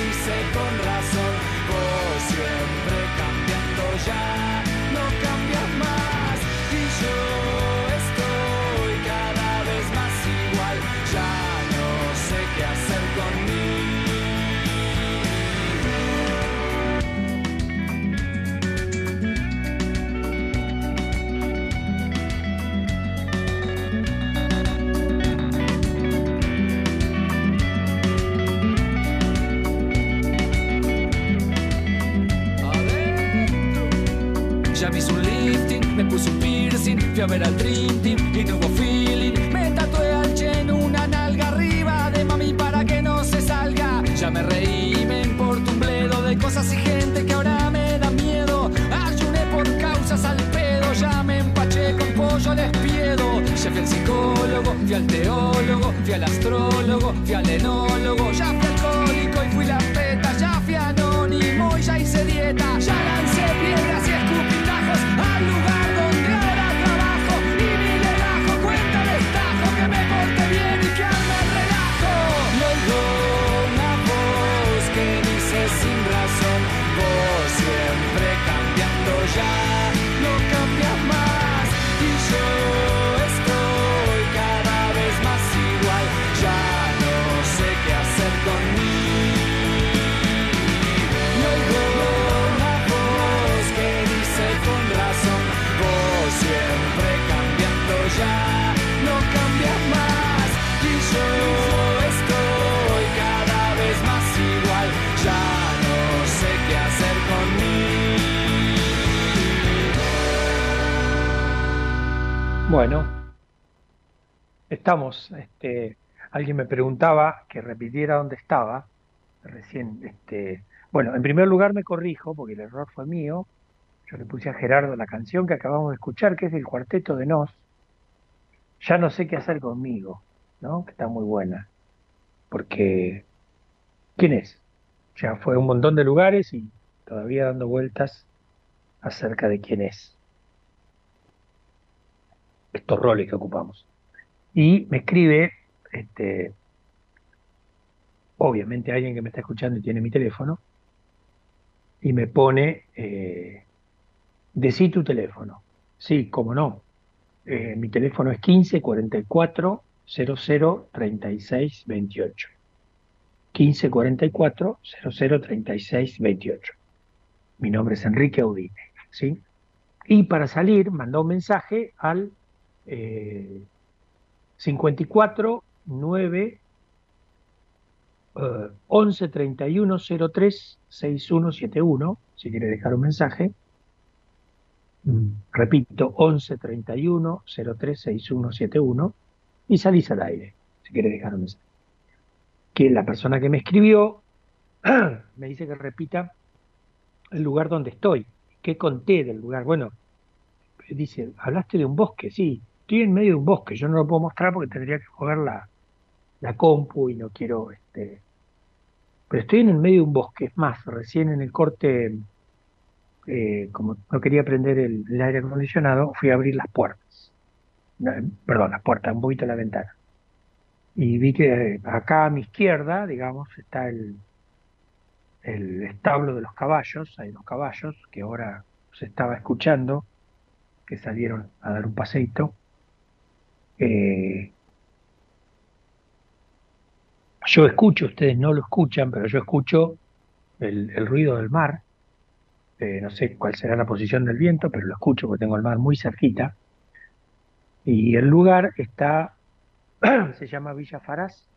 estamos. Este, alguien me preguntaba que repitiera dónde estaba. Recién, este, bueno, en primer lugar me corrijo porque el error fue mío. Yo le puse a Gerardo la canción que acabamos de escuchar, que es del cuarteto de Nos. Ya no sé qué hacer conmigo, ¿no? Que está muy buena. Porque, ¿quién es? Ya fue un montón de lugares y todavía dando vueltas acerca de quién es. Estos roles que ocupamos. Y me escribe, este, obviamente alguien que me está escuchando y tiene mi teléfono, y me pone, eh, decí tu teléfono. Sí, cómo no. Eh, mi teléfono es 15 44 00 36 28. 15 44 00 36 28. Mi nombre es Enrique Audine, ¿sí? Y para salir, mandó un mensaje al eh, 54 9 eh, 11 31 03 6171, si quiere dejar un mensaje. Mm, Repito, 11 31 03 6171 y salís al aire, si quiere dejar un mensaje. Que la persona que me escribió me dice que repita el lugar donde estoy. ¿Qué conté del lugar? Bueno, dice, hablaste de un bosque, sí, estoy en medio de un bosque, yo no lo puedo mostrar porque tendría que jugar la, la compu y no quiero, este, pero estoy en el medio de un bosque, es más, recién en el corte, eh, como no quería prender el, el aire acondicionado, fui a abrir las puertas, perdón, las puertas, un poquito la ventana, y vi que eh, acá a mi izquierda, digamos, está el, el establo de los caballos, hay dos caballos que ahora se estaba escuchando, que salieron a dar un paseito. Eh, yo escucho, ustedes no lo escuchan, pero yo escucho el, ruido del mar. Eh, no sé cuál será la posición del viento, pero lo escucho porque tengo el mar muy cerquita. Y el lugar está, se llama Villa Farás.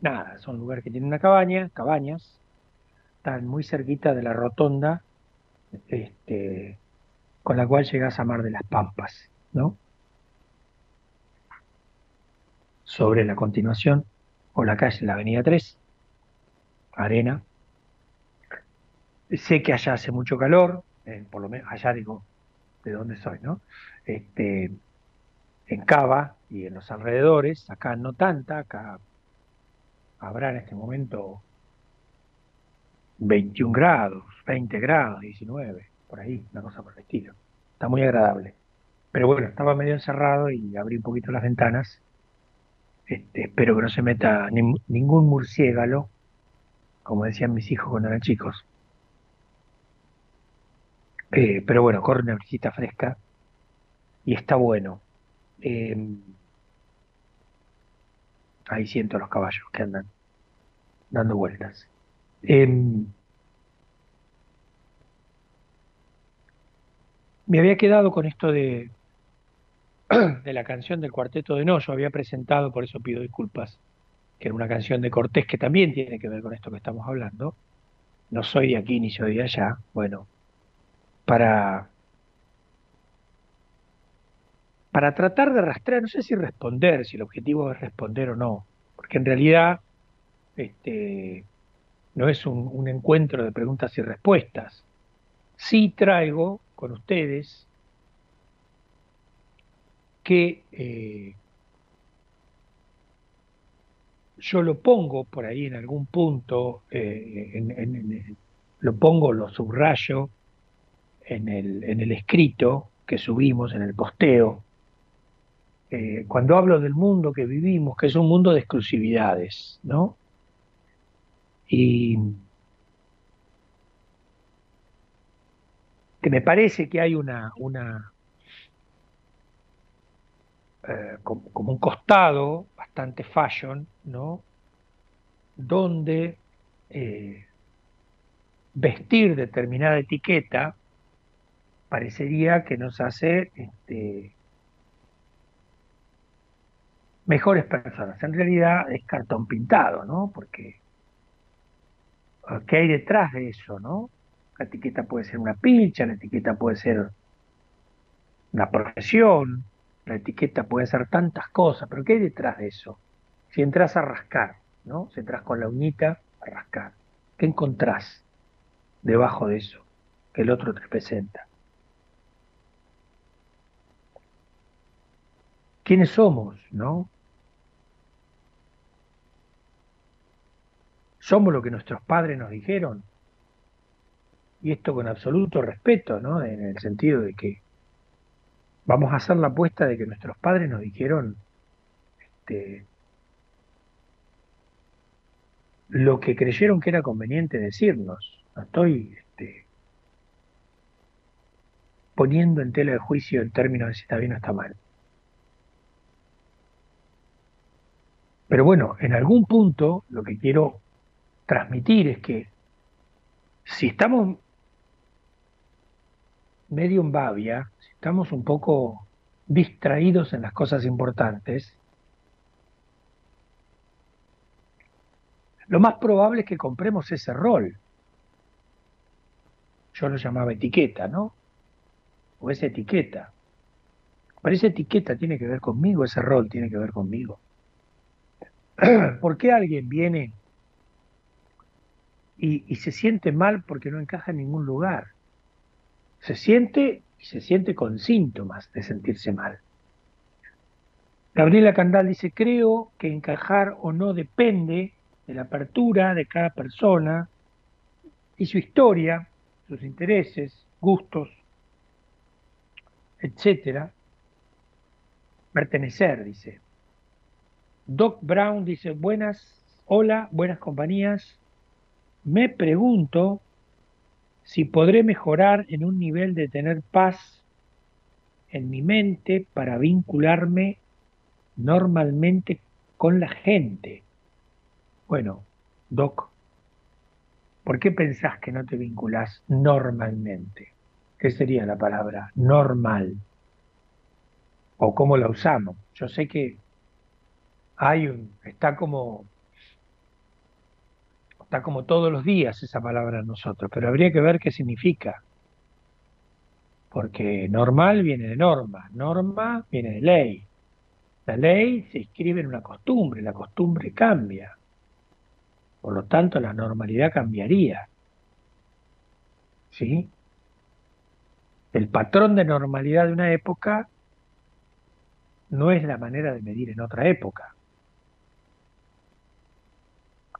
Nada, es un lugar que tiene una cabaña, cabañas, están muy cerquita de la rotonda, este, con la cual llegas a Mar de las Pampas, ¿no? Sobre la continuación, o la calle, la avenida 3, arena. Sé que allá hace mucho calor, eh, por lo menos allá digo de dónde soy, ¿no? Este, en Cava y en los alrededores, acá no tanta, acá habrá en este momento 21 grados, 20 grados, 19, por ahí, una cosa por el estilo. Está muy agradable. Pero bueno, estaba medio encerrado y abrí un poquito las ventanas. Este, espero que no se meta ni- ningún murciélago, como decían mis hijos cuando eran chicos. Eh, pero bueno, corre una brisita fresca y está bueno. Eh, ahí siento los caballos que andan dando vueltas. Em, me había quedado con esto de, de la canción del Cuarteto de No, yo había presentado, por eso pido disculpas, que era una canción de Cortés que también tiene que ver con esto que estamos hablando. No soy de aquí ni soy de allá. Bueno, para, para tratar de rastrear, no sé si responder, si el objetivo es responder o no, porque en realidad este, no es un encuentro de preguntas y respuestas. Sí traigo con ustedes que eh, yo lo pongo por ahí en algún punto, eh, lo pongo, lo subrayo en el, en el escrito que subimos, en el posteo, eh, cuando hablo del mundo que vivimos, que es un mundo de exclusividades, ¿no? Y que me parece que hay una eh, como, un costado bastante fashion, ¿no? Donde eh, vestir determinada etiqueta parecería que nos hace este, mejores personas. En realidad es cartón pintado, ¿no? Porque ¿qué hay detrás de eso, no? La etiqueta puede ser una pilcha, la etiqueta puede ser una profesión, la etiqueta puede ser tantas cosas, pero ¿qué hay detrás de eso? Si entras a rascar, ¿no? Si entras con la uñita a rascar, ¿qué encontrás debajo de eso que el otro te presenta? ¿Quiénes somos, no? ¿Somos lo que nuestros padres nos dijeron? Y esto con absoluto respeto, ¿no? En el sentido de que vamos a hacer la apuesta de que nuestros padres nos dijeron este, lo que creyeron que era conveniente decirnos. No estoy este, poniendo en tela de juicio en términos de si está bien o está mal. Pero bueno, en algún punto lo que quiero transmitir es que si estamos medio en babia, si estamos un poco distraídos en las cosas importantes, lo más probable es que compremos ese rol. Yo lo llamaba etiqueta, ¿no? O esa etiqueta. Pero esa etiqueta tiene que ver conmigo, ese rol tiene que ver conmigo. ¿Por qué alguien viene y, y se siente mal porque no encaja en ningún lugar? Se siente y se siente con síntomas de sentirse mal. Gabriela Candal dice, creo que encajar o no depende de la apertura de cada persona y su historia, sus intereses, gustos, etcétera. Pertenecer, dice. Doc Brown dice, buenas, hola, buenas compañías. Me pregunto si podré mejorar en un nivel de tener paz en mi mente para vincularme normalmente con la gente. Bueno, Doc, ¿por qué pensás que no te vinculás normalmente? ¿Qué sería la palabra normal? ¿O cómo la usamos? Yo sé que hay un, está como, está como todos los días esa palabra en nosotros, pero habría que ver qué significa. Porque normal viene de norma, norma viene de ley. La ley se inscribe en una costumbre, la costumbre cambia. Por lo tanto, la normalidad cambiaría. ¿Sí? El patrón de normalidad de una época no es la manera de medir en otra época.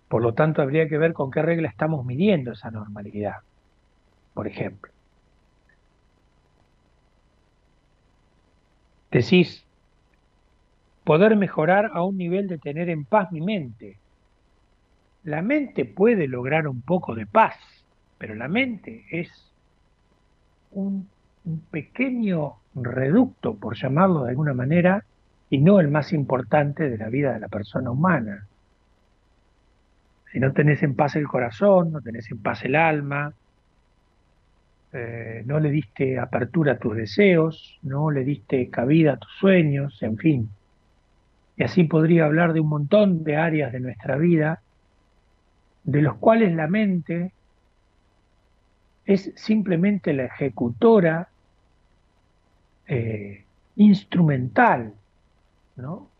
Por lo tanto, habría que ver con qué regla estamos midiendo esa normalidad, por ejemplo. Decís, poder mejorar a un nivel de tener en paz mi mente. La mente puede lograr un poco de paz, pero la mente es un, un pequeño reducto, por llamarlo de alguna manera, y no el más importante de la vida de la persona humana. Si no tenés en paz el corazón, no tenés en paz el alma, eh, no le diste apertura a tus deseos, no le diste cabida a tus sueños, en fin. Y así podría hablar de un montón de áreas de nuestra vida, de los cuales la mente es simplemente la ejecutora eh, instrumental, ¿no?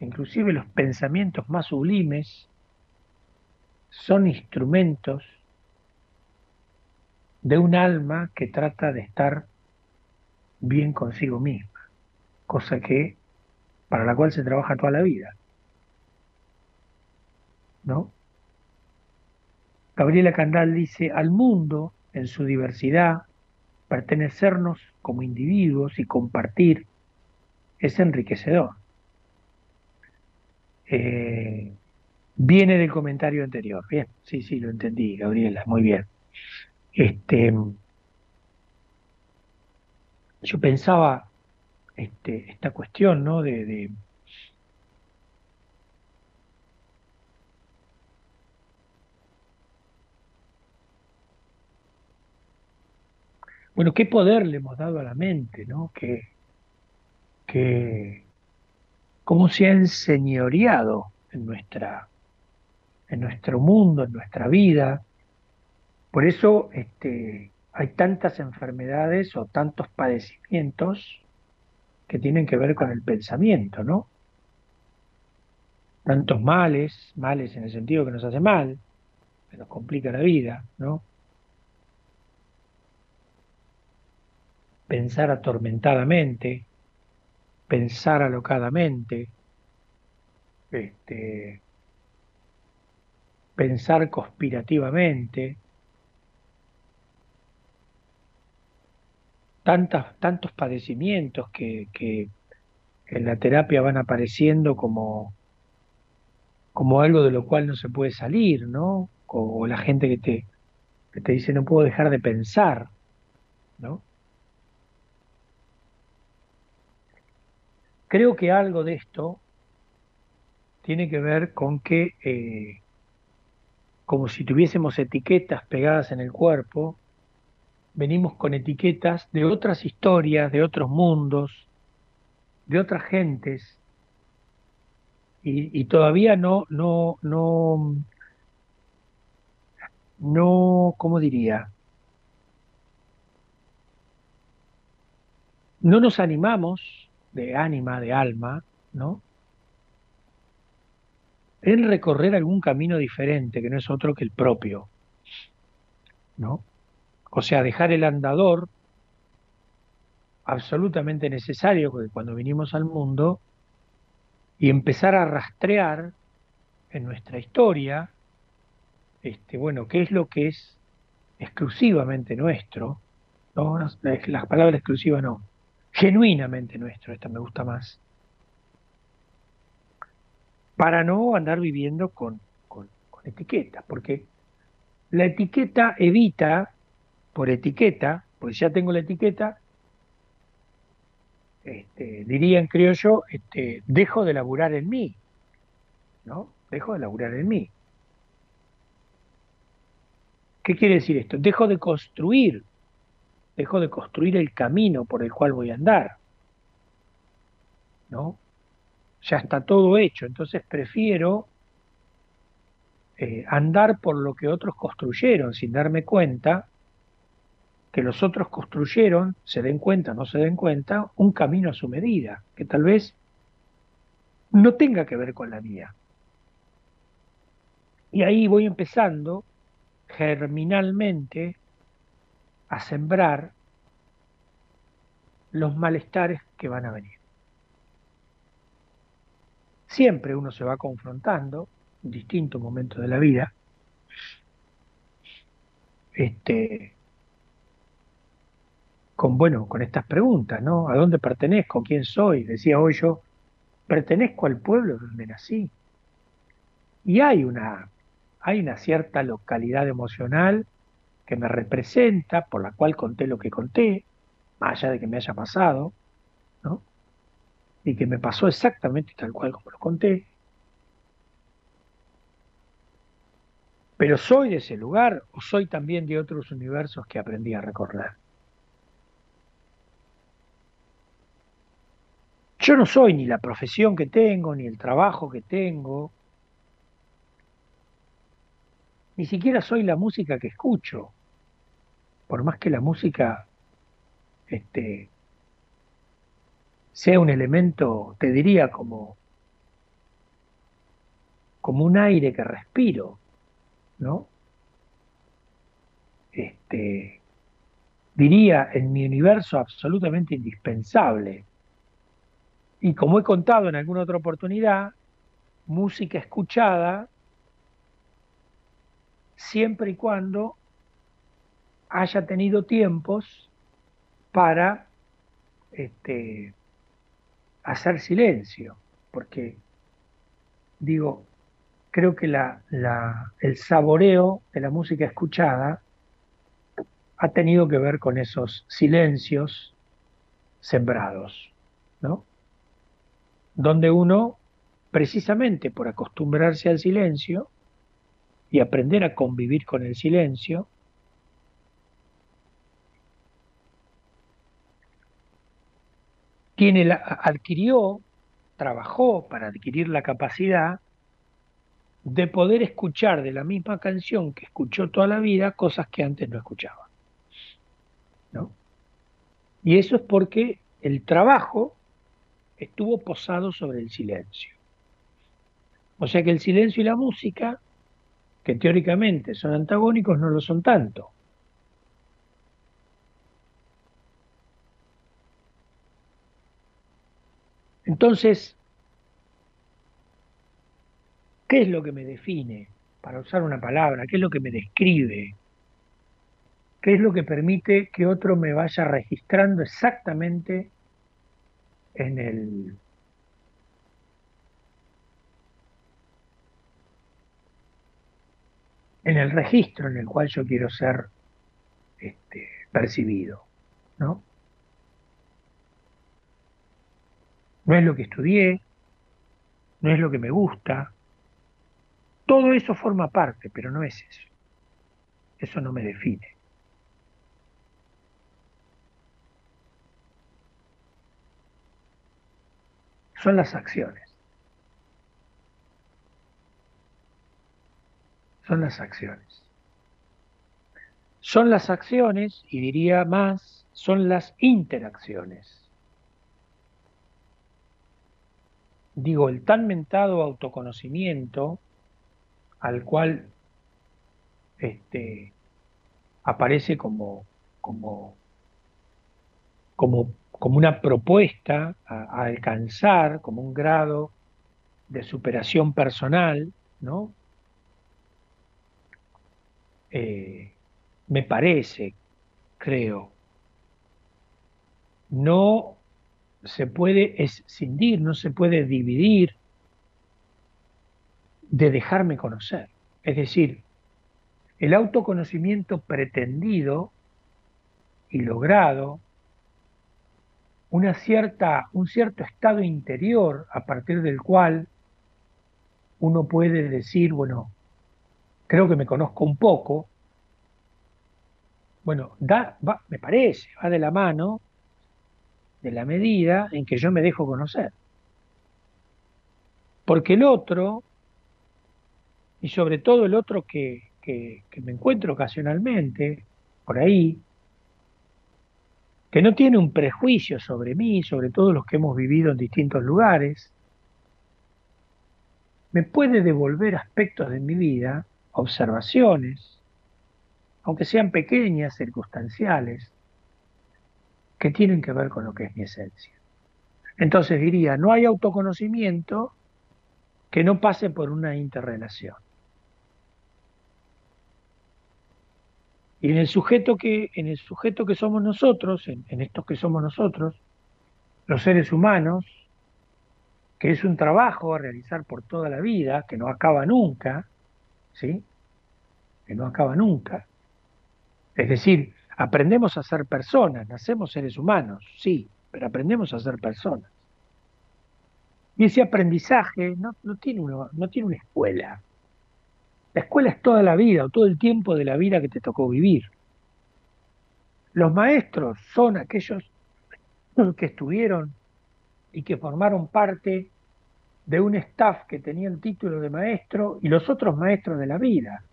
Inclusive los pensamientos más sublimes son instrumentos de un alma que trata de estar bien consigo misma, cosa que para la cual se trabaja toda la vida. ¿No? Gabriela Candal dice, al mundo en su diversidad, pertenecernos como individuos y compartir es enriquecedor. Eh, viene del comentario anterior. Bien, sí, sí, lo entendí, Gabriela, muy bien. Este, yo pensaba este, esta cuestión, ¿no? De, de, bueno, qué poder le hemos dado a la mente, ¿no? Que, que cómo se ha enseñoreado en nuestra en nuestro mundo, en nuestra vida. Por eso este, hay tantas enfermedades o tantos padecimientos que tienen que ver con el pensamiento, ¿no? Tantos males, males en el sentido que nos hace mal, que nos complica la vida, ¿no? Pensar atormentadamente, pensar alocadamente, este, pensar conspirativamente, tantas, tantos padecimientos que, que, en la terapia van apareciendo como, como algo de lo cual no se puede salir, ¿no? O, la gente que te, que te dice no puedo dejar de pensar, ¿no? Creo que algo de esto tiene que ver con que eh, como si tuviésemos etiquetas pegadas en el cuerpo, venimos con etiquetas de otras historias, de otros mundos, de otras gentes, y, todavía no, no, no, no, ¿cómo diría? No nos animamos de ánima, de alma, ¿no? En recorrer algún camino diferente, que no es otro que el propio. ¿No? O sea, dejar el andador absolutamente necesario cuando vinimos al mundo y empezar a rastrear en nuestra historia, este, bueno, qué es lo que es exclusivamente nuestro, no, la palabra exclusiva no, genuinamente nuestro, esta me gusta más, para no andar viviendo con, con, etiquetas, porque la etiqueta evita, por etiqueta, pues ya tengo la etiqueta, este, dirían, creo yo, este, dejo de laburar en mí, ¿no? Dejo de laburar en mí. ¿Qué quiere decir esto? Dejo de construir, dejo de construir el camino por el cual voy a andar, ¿no? Ya está todo hecho, entonces prefiero eh, andar por lo que otros construyeron sin darme cuenta que los otros construyeron, se den cuenta, no se den cuenta, un camino a su medida, que tal vez no tenga que ver con la mía. Y ahí voy empezando germinalmente a sembrar los malestares que van a venir. Siempre uno se va confrontando en distintos momentos de la vida. Este, con bueno, con estas preguntas, ¿no? ¿A dónde pertenezco? ¿Quién soy? Decía hoy yo, pertenezco al pueblo donde nací. Y hay una, hay una cierta localidad emocional que me representa, por la cual conté lo que conté, más allá de que me haya pasado. Y que me pasó exactamente tal cual como lo conté. Pero soy de ese lugar o soy también de otros universos que aprendí a recorrer. Yo no soy ni la profesión que tengo, ni el trabajo que tengo, ni siquiera soy la música que escucho, por más que la música este, sea un elemento, te diría, como, como un aire que respiro, ¿no? Este, diría, en mi universo absolutamente indispensable. Y como he contado en alguna otra oportunidad, música escuchada siempre y cuando haya tenido tiempos para este, hacer silencio, porque digo, creo que el saboreo de la música escuchada ha tenido que ver con esos silencios sembrados, ¿no? Donde uno, precisamente por acostumbrarse al silencio y aprender a convivir con el silencio, adquirió, trabajó para adquirir la capacidad de poder escuchar de la misma canción que escuchó toda la vida cosas que antes no escuchaba. ¿no? Y eso es porque el trabajo estuvo posado sobre el silencio. O sea que el silencio y la música, que teóricamente son antagónicos, no lo son tanto. Entonces, ¿qué es lo que me define? Para usar una palabra, ¿qué es lo que me describe? ¿Qué es lo que permite que otro me vaya registrando exactamente en el, en el registro en el cual yo quiero ser este, percibido, ¿no? No es lo que estudié, no es lo que me gusta. Todo eso forma parte, pero no es eso. Eso no me define. Son las acciones. Son las acciones. Son las acciones, y diría más, son las interacciones digo, el tan mentado autoconocimiento al cual este, aparece como, como, como, una propuesta a, alcanzar, como un grado de superación personal, ¿no? Eh, me parece, creo, no se puede escindir, no se puede dividir de dejarme conocer. Es decir, el autoconocimiento pretendido y logrado, una cierta, un cierto estado interior a partir del cual uno puede decir, bueno, creo que me conozco un poco, bueno, da, va, me parece, va de la mano de la medida en que yo me dejo conocer. Porque el otro, y sobre todo el otro que, que, me encuentro ocasionalmente por ahí, que no tiene un prejuicio sobre mí, sobre todos los que hemos vivido en distintos lugares, me puede devolver aspectos de mi vida, observaciones, aunque sean pequeñas, circunstanciales, que tienen que ver con lo que es mi esencia. Entonces diría, no hay autoconocimiento que no pase por una interrelación. Y en el sujeto que, en el sujeto que somos nosotros, en, en estos que somos nosotros, los seres humanos, que es un trabajo a realizar por toda la vida, que no acaba nunca, ¿sí? Que no acaba nunca. Es decir, Aprendemos a ser personas, nacemos seres humanos, sí, pero aprendemos a ser personas. Y ese aprendizaje no, tiene una, tiene una escuela. La escuela es toda la vida o todo el tiempo de la vida que te tocó vivir. Los maestros son aquellos que estuvieron y que formaron parte de un staff que tenía el título de maestro y los otros maestros de la vida,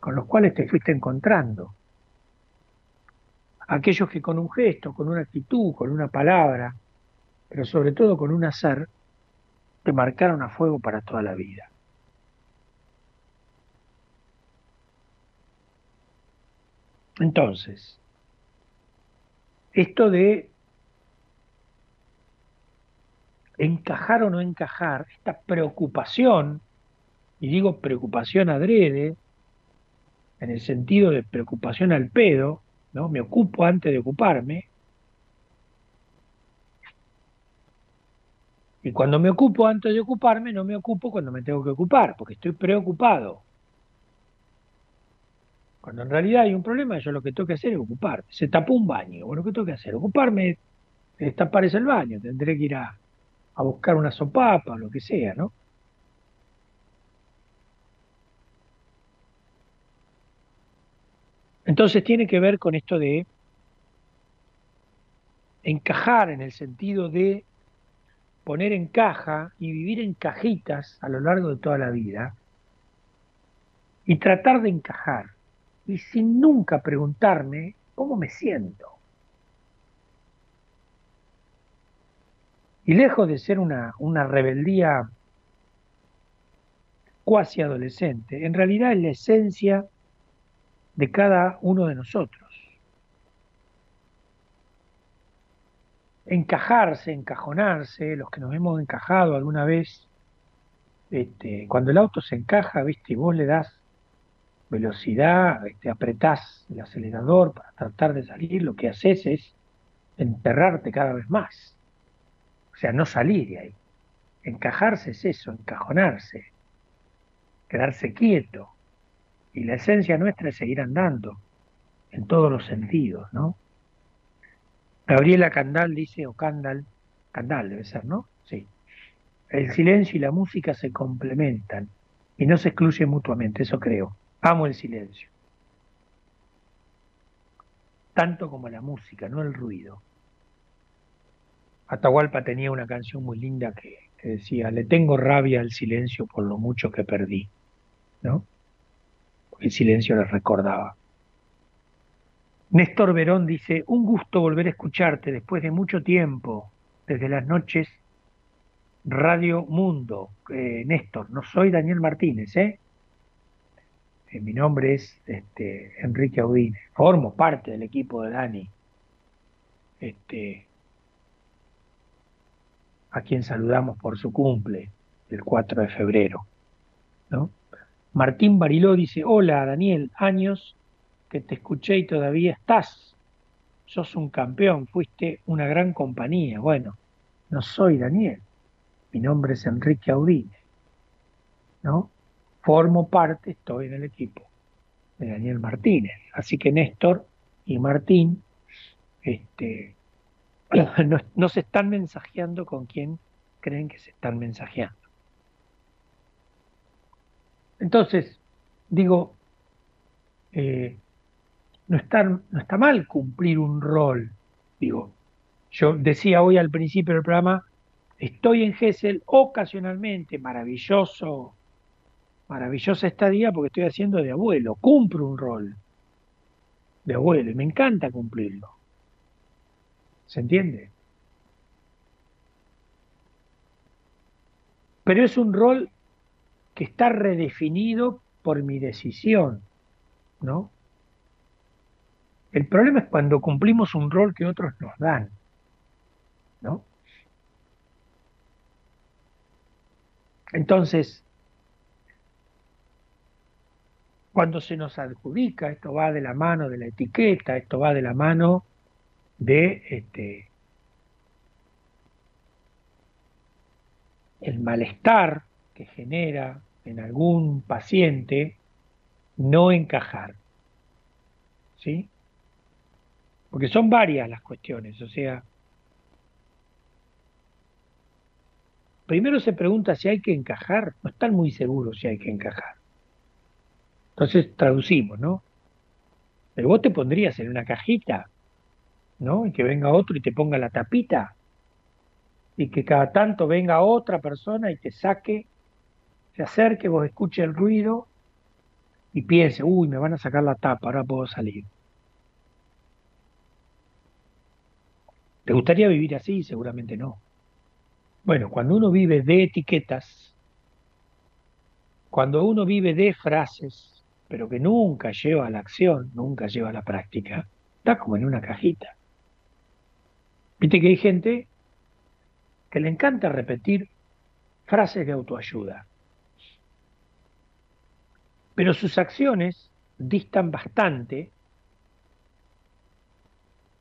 con los cuales te fuiste encontrando aquellos que con un gesto, con una actitud, con una palabra, pero sobre todo con un hacer, te marcaron a fuego para toda la vida. Entonces, esto de encajar o no encajar, esta preocupación, y digo preocupación adrede, en el sentido de preocupación al pedo, ¿no? Me ocupo antes de ocuparme. Y cuando me ocupo antes de ocuparme, no me ocupo cuando me tengo que ocupar, porque estoy preocupado. Cuando en realidad hay un problema, yo lo que tengo que hacer es ocuparme. Se tapó un baño. Bueno, ¿qué tengo que hacer? Ocuparme es tapar ese baño. Tendré que ir a, a buscar una sopapa o lo que sea, ¿no? Entonces tiene que ver con esto de encajar en el sentido de poner en caja y vivir en cajitas a lo largo de toda la vida y tratar de encajar y sin nunca preguntarme cómo me siento. Y lejos de ser una, una rebeldía cuasi adolescente, en realidad es la esencia de cada uno de nosotros. Encajarse, encajonarse, los que nos hemos encajado alguna vez, este, cuando el auto se encaja, viste, y vos le das velocidad, este, apretás el acelerador para tratar de salir, lo que haces es enterrarte cada vez más. O sea, no salir de ahí. Encajarse es eso, encajonarse, quedarse quieto, y la esencia nuestra es seguir andando en todos los sentidos, ¿no? Gabriela Candal dice, o Candal, Candal debe ser, ¿no? Sí. El silencio y la música se complementan y no se excluyen mutuamente, eso creo. Amo el silencio. Tanto como la música, no el ruido. Atahualpa tenía una canción muy linda que, que decía, le tengo rabia al silencio por lo mucho que perdí, ¿no? El silencio les recordaba. Néstor Verón dice, un gusto volver a escucharte después de mucho tiempo, desde las noches Radio Mundo. Eh, Néstor, no soy Daniel Martínez, ¿eh? eh mi nombre es este, Enrique Audín, formo parte del equipo de Dani, este, a quien saludamos por su cumple, el 4 de febrero. ¿no? Martín Bariló dice, hola Daniel, años que te escuché y todavía estás. Sos un campeón, fuiste una gran compañía. Bueno, no soy Daniel, mi nombre es Enrique Audine, ¿no? Formo parte, estoy en el equipo de Daniel Martínez. Así que Néstor y Martín este, no, se están mensajeando con quien creen que se están mensajeando. Entonces, digo, eh, no, está, no está mal cumplir un rol. Digo, yo decía hoy al principio del programa, estoy en Gessel ocasionalmente, maravilloso, maravillosa estadía porque estoy haciendo de abuelo, cumplo un rol de abuelo y me encanta cumplirlo. ¿Se entiende? Pero es un rol que está redefinido por mi decisión, ¿no? El problema es cuando cumplimos un rol que otros nos dan, ¿no? Entonces, cuando se nos adjudica, esto va de la mano de la etiqueta, esto va de la mano de este, el malestar que genera en algún paciente no encajar. ¿Sí? Porque son varias las cuestiones, o sea, primero se pregunta si hay que encajar, no están muy seguros si hay que encajar. Entonces traducimos, ¿no? Pero vos te pondrías en una cajita, ¿no? Y que venga otro y te ponga la tapita, y que cada tanto venga otra persona y te saque se acerque, vos escuche el ruido y piense, uy, me van a sacar la tapa, ahora puedo salir. ¿Te gustaría vivir así? Seguramente no. Bueno, cuando uno vive de etiquetas, cuando uno vive de frases, pero que nunca lleva a la acción, nunca lleva a la práctica, está como en una cajita. Viste que hay gente que le encanta repetir frases de autoayuda, pero sus acciones distan bastante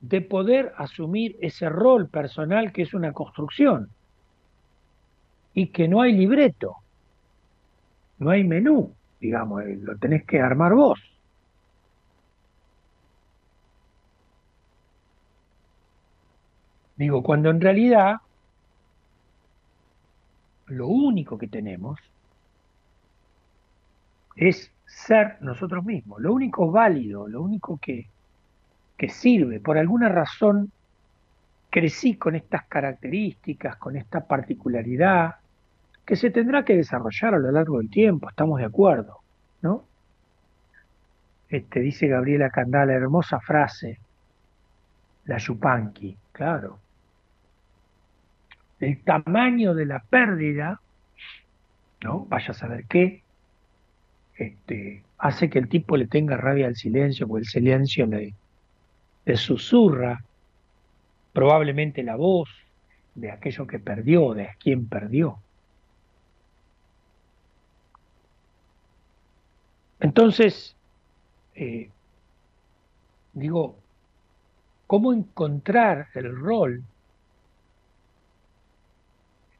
de poder asumir ese rol personal que es una construcción y que no hay libreto, no hay menú, digamos, eh, lo tenés que armar vos. Digo, cuando en realidad lo único que tenemos es ser nosotros mismos, lo único válido, lo único que, que sirve. Por alguna razón crecí con estas características, con esta particularidad, que se tendrá que desarrollar a lo largo del tiempo, estamos de acuerdo, ¿no? Este, dice Gabriela Candala, hermosa frase, la Yupanqui, claro. El tamaño de la pérdida, ¿no? Vaya a saber qué, este, hace que el tipo le tenga rabia al silencio, porque el silencio le, le susurra probablemente la voz de aquello que perdió, de quien perdió. Entonces, eh, digo, ¿cómo encontrar el rol,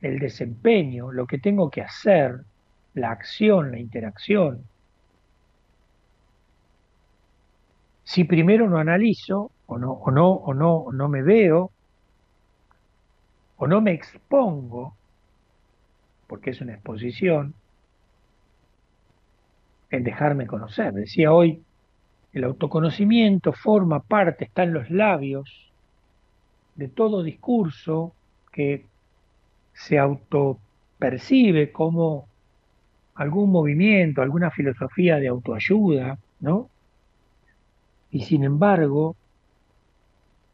el desempeño, lo que tengo que hacer, la acción, la interacción? Si primero no analizo, o no, o no, o no, o no me veo, o no me expongo, porque es una exposición, en dejarme conocer. Decía hoy, el autoconocimiento forma parte, está en los labios de todo discurso que se autopercibe como algún movimiento, alguna filosofía de autoayuda, ¿no? Y sin embargo,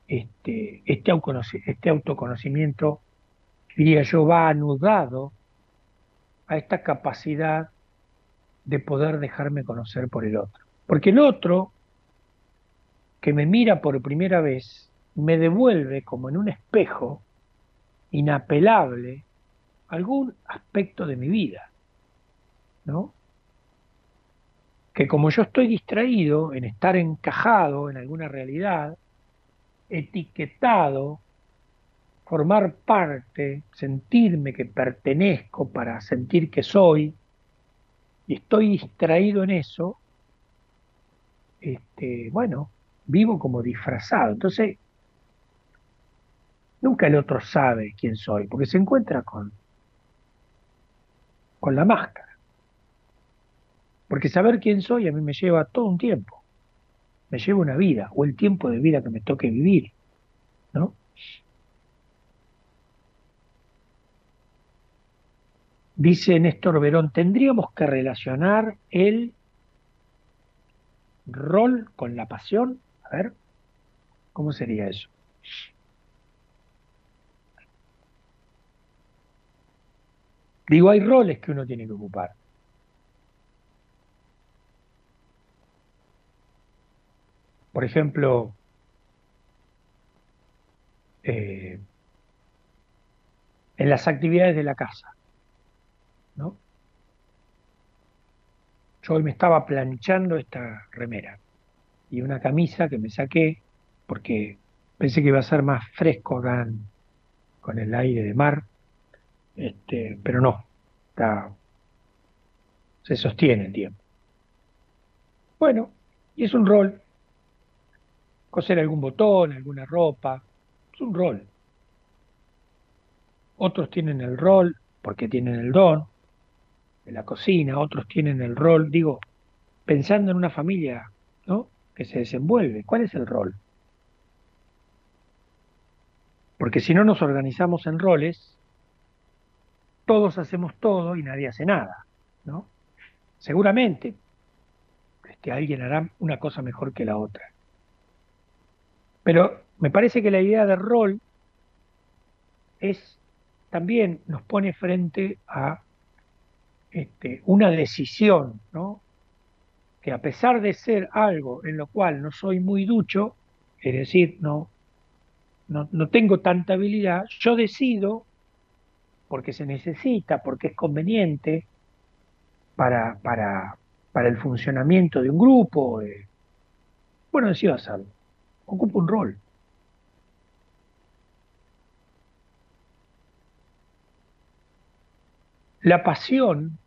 este, este, este autoconocimiento, diría yo, va anudado a esta capacidad de poder dejarme conocer por el otro. Porque el otro, que me mira por primera vez, me devuelve como en un espejo inapelable algún aspecto de mi vida, ¿no? Que como yo estoy distraído en estar encajado en alguna realidad, etiquetado, formar parte, sentirme que pertenezco para sentir que soy, y estoy distraído en eso, este, bueno, vivo como disfrazado. Entonces, nunca el otro sabe quién soy, porque se encuentra con, con la máscara. Porque saber quién soy a mí me lleva todo un tiempo, me lleva una vida, o el tiempo de vida que me toque vivir, ¿no? Dice Néstor Verón, tendríamos que relacionar el rol con la pasión. A ver, ¿cómo sería eso? Digo, hay roles que uno tiene que ocupar. Por ejemplo, eh, en las actividades de la casa. ¿no? Yo hoy me estaba planchando esta remera y una camisa que me saqué porque pensé que iba a ser más fresco con el aire de mar, este, pero no, está, se sostiene el tiempo. Bueno, y es un rol, coser algún botón, alguna ropa, es un rol. Otros tienen el rol porque tienen el don, de la cocina, otros tienen el rol, digo, pensando en una familia, ¿no? Que se desenvuelve. ¿Cuál es el rol? Porque si no nos organizamos en roles, todos hacemos todo y nadie hace nada, ¿no? Seguramente este, alguien hará una cosa mejor que la otra. Pero me parece que la idea de rol es también nos pone frente a este, una decisión, ¿no? Que a pesar de ser algo en lo cual no soy muy ducho, es decir, no, no, no tengo tanta habilidad, yo decido, porque se necesita, porque es conveniente para, para, para el funcionamiento de un grupo, bueno, decido hacerlo, ocupo un rol. La pasión,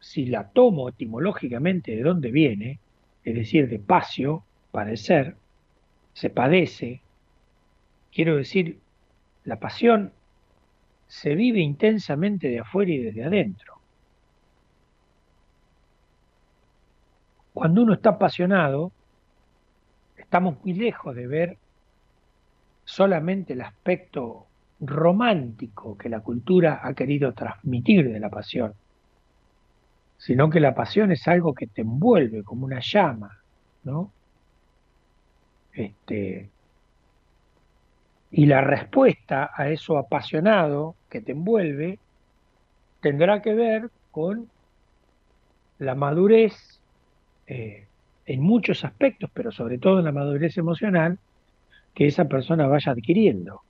si la tomo etimológicamente de dónde viene, es decir, de pasio, padecer, se padece, quiero decir, la pasión se vive intensamente de afuera y desde adentro. Cuando uno está apasionado, estamos muy lejos de ver solamente el aspecto romántico que la cultura ha querido transmitir de la pasión, sino que la pasión es algo que te envuelve como una llama, ¿no? Este, y la respuesta a eso apasionado que te envuelve tendrá que ver con la madurez eh, en muchos aspectos, pero sobre todo en la madurez emocional que esa persona vaya adquiriendo.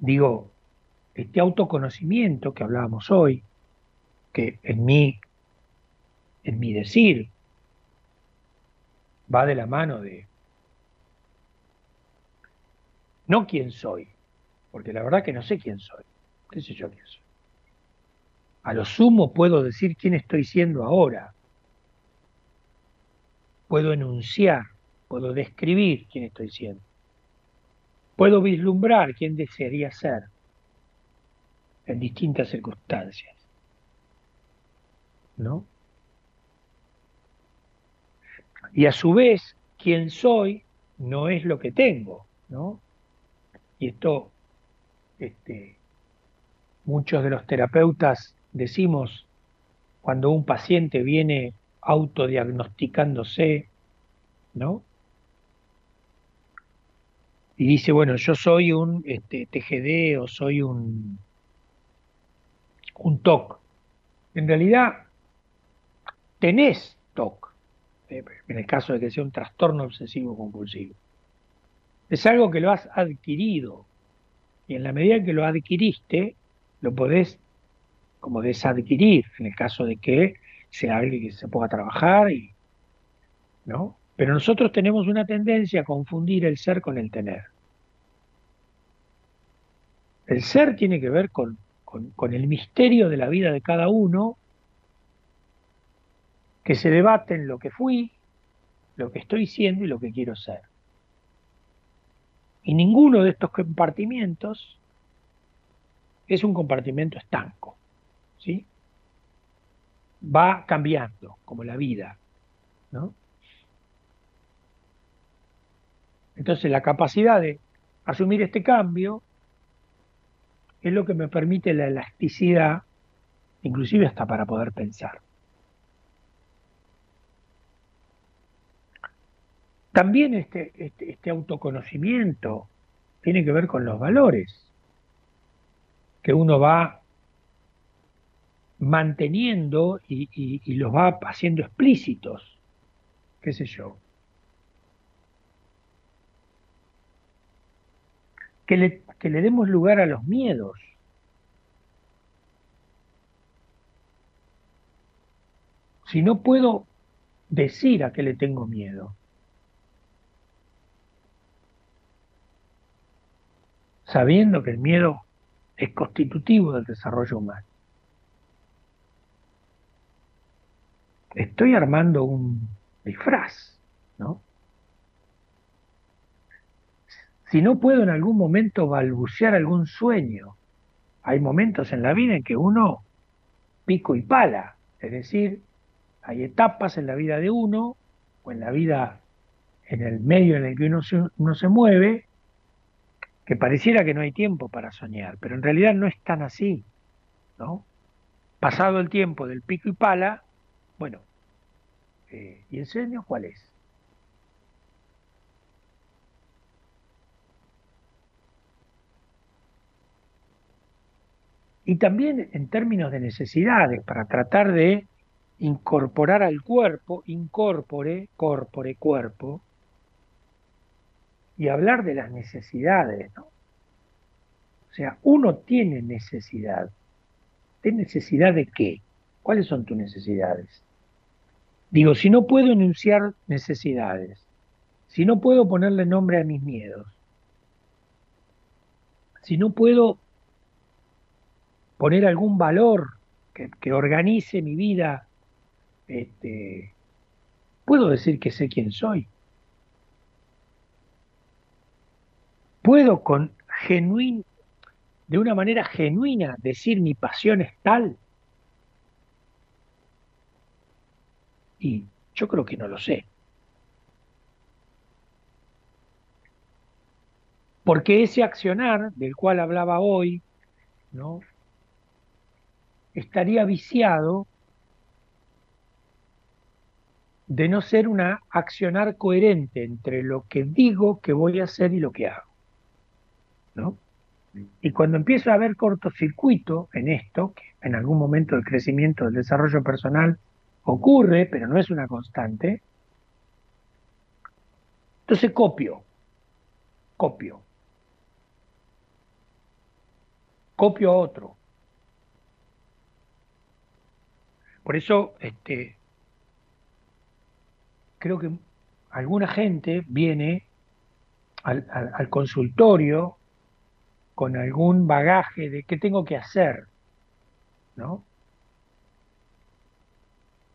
digo, este autoconocimiento que hablábamos hoy, que en mí, en mi decir, va de la mano de no quién soy, porque la verdad que no sé quién soy, qué sé yo quién soy. A lo sumo puedo decir quién estoy siendo ahora, puedo enunciar, puedo describir quién estoy siendo Puedo vislumbrar quién desearía ser en distintas circunstancias. ¿No? Y a su vez, quién soy no es lo que tengo, ¿no? Y esto, este, muchos de los terapeutas decimos cuando un paciente viene autodiagnosticándose, ¿no? y dice, bueno, yo soy un este, TGD o soy un, un TOC. En realidad, tenés TOC, eh, en el caso de que sea un trastorno obsesivo compulsivo. Es algo que lo has adquirido y en la medida que lo adquiriste, lo podés como desadquirir, en el caso de que sea alguien que se pueda trabajar y, ¿no? Pero nosotros tenemos una tendencia a confundir el ser con el tener. El ser tiene que ver con, con, el misterio de la vida de cada uno, que se debate en lo que fui, lo que estoy siendo y lo que quiero ser. Y ninguno de estos compartimientos es un compartimento estanco, ¿sí? Va cambiando, como la vida, ¿no? Entonces la capacidad de asumir este cambio es lo que me permite la elasticidad, inclusive hasta para poder pensar. También este, este, este autoconocimiento tiene que ver con los valores que uno va manteniendo y, los va haciendo explícitos, qué sé yo. que le, que le demos lugar a los miedos. Si no puedo decir a qué le tengo miedo, sabiendo que el miedo es constitutivo del desarrollo humano. Estoy armando un disfraz, ¿no? si no puedo en algún momento balbucear algún sueño, hay momentos en la vida en que uno pico y pala, es decir, hay etapas en la vida de uno o en la vida en el medio en el que uno se, uno se mueve que pareciera que no hay tiempo para soñar, pero en realidad no es tan así, ¿no? Pasado el tiempo del pico y pala, bueno, eh, ¿y el sueño cuál es? Y también en términos de necesidades, para tratar de incorporar al cuerpo, incorpore, corpore, cuerpo, y hablar de las necesidades, ¿no? O sea, uno tiene necesidad. ¿De necesidad de qué? ¿Cuáles son tus necesidades? Digo, si no puedo enunciar necesidades, si no puedo ponerle nombre a mis miedos, si no puedo poner algún valor que, organice mi vida, este, puedo decir que sé quién soy. Puedo con genuin, de una manera genuina decir mi pasión es tal. Y yo creo que no lo sé. Porque ese accionar del cual hablaba hoy, ¿no? estaría viciado de no ser una accionar coherente entre lo que digo que voy a hacer y lo que hago. ¿no? Y cuando empiezo a ver cortocircuito en esto, en algún momento del crecimiento del desarrollo personal ocurre, pero no es una constante, entonces copio, copio, copio a otro. Por eso, este, creo que alguna gente viene al, consultorio con algún bagaje de qué tengo que hacer, ¿no?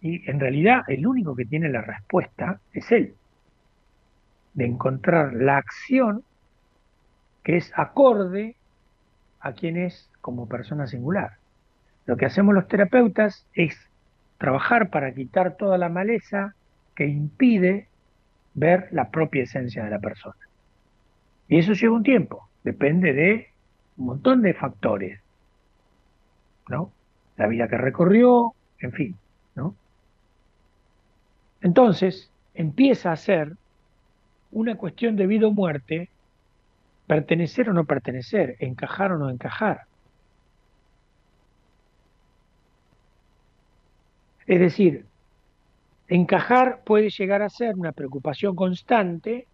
Y en realidad el único que tiene la respuesta es él, de encontrar la acción que es acorde a quien es como persona singular. Lo que hacemos los terapeutas es trabajar para quitar toda la maleza que impide ver la propia esencia de la persona. Y eso lleva un tiempo, depende de un montón de factores, ¿no? La vida que recorrió, en fin. Entonces, empieza a ser una cuestión de vida o muerte, pertenecer o no pertenecer, encajar o no encajar. Es decir, encajar puede llegar a ser una preocupación constante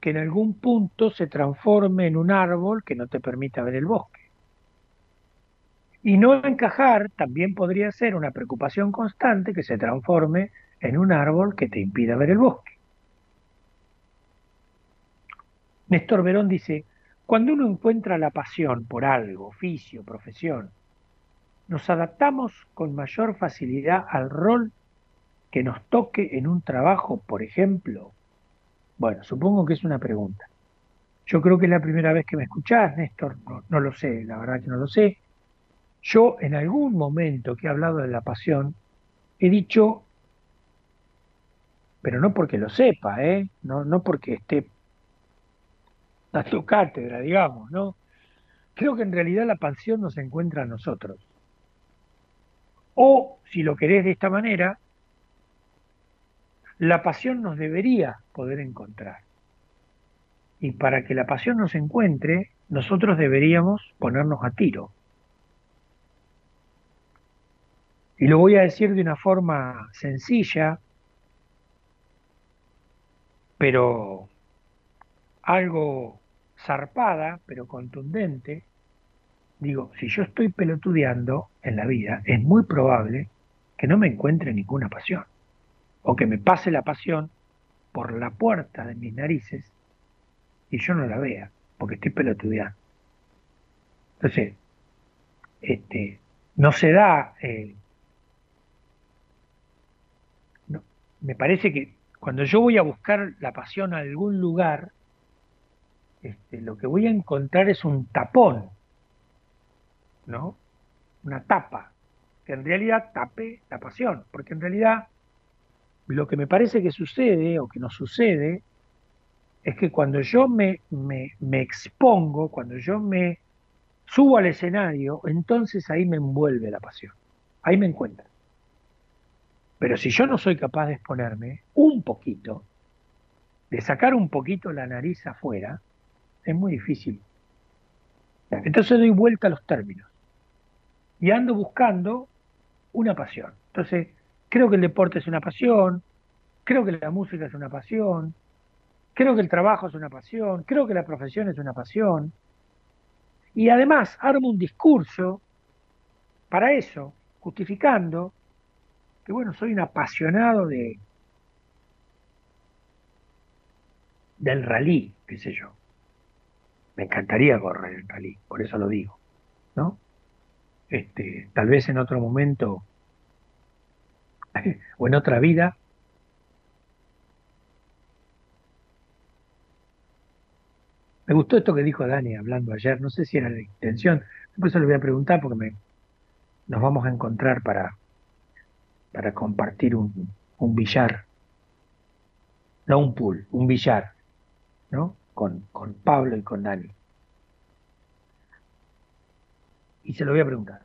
que en algún punto se transforme en un árbol que no te permita ver el bosque. Y no encajar también podría ser una preocupación constante que se transforme en un árbol que te impida ver el bosque. Néstor Verón dice, cuando uno encuentra la pasión por algo, oficio, profesión, nos adaptamos con mayor facilidad al rol que nos toque en un trabajo, por ejemplo? Bueno, supongo que es una pregunta. Yo creo que es la primera vez que me escuchás, Néstor, no, lo sé, la verdad que no lo sé. Yo en algún momento que he hablado de la pasión, he dicho, pero no porque lo sepa, ¿eh? no, no porque esté dando cátedra, digamos, ¿no? Creo que en realidad la pasión nos encuentra a nosotros. O, si lo querés de esta manera, la pasión nos debería poder encontrar. Y para que la pasión nos encuentre, nosotros deberíamos ponernos a tiro. Y lo voy a decir de una forma sencilla, pero algo zarpada, pero contundente, digo, si yo estoy pelotudeando en la vida, es muy probable que no me encuentre ninguna pasión, o que me pase la pasión por la puerta de mis narices y yo no la vea, porque estoy pelotudeando. Entonces, este, no se da, me parece que cuando yo voy a buscar la pasión a algún lugar, este, lo que voy a encontrar es un tapón ¿no? Una tapa, que en realidad tape la pasión, porque en realidad lo que me parece que sucede o que no sucede es que cuando yo me, me, me expongo, cuando yo me subo al escenario, entonces ahí me envuelve la pasión, ahí me encuentra. Pero si yo no soy capaz de exponerme un poquito, de sacar un poquito la nariz afuera, es muy difícil Entonces doy vuelta a los términos y ando buscando una pasión. Entonces, creo que el deporte es una pasión, creo que la música es una pasión, creo que el trabajo es una pasión, creo que la profesión es una pasión. Y además armo un discurso para eso, justificando que, bueno, soy un apasionado de del rally, qué sé yo. Me encantaría correr el rally, por eso lo digo, ¿no? Este, tal vez en otro momento o en otra vida Me gustó esto que dijo Dani hablando ayer, no sé si era la intención, después se lo voy a preguntar porque me, nos vamos a encontrar para, para compartir un, un billar, no un pool, un billar, ¿no? Con, con Pablo y con Dani. Y se lo voy a preguntar.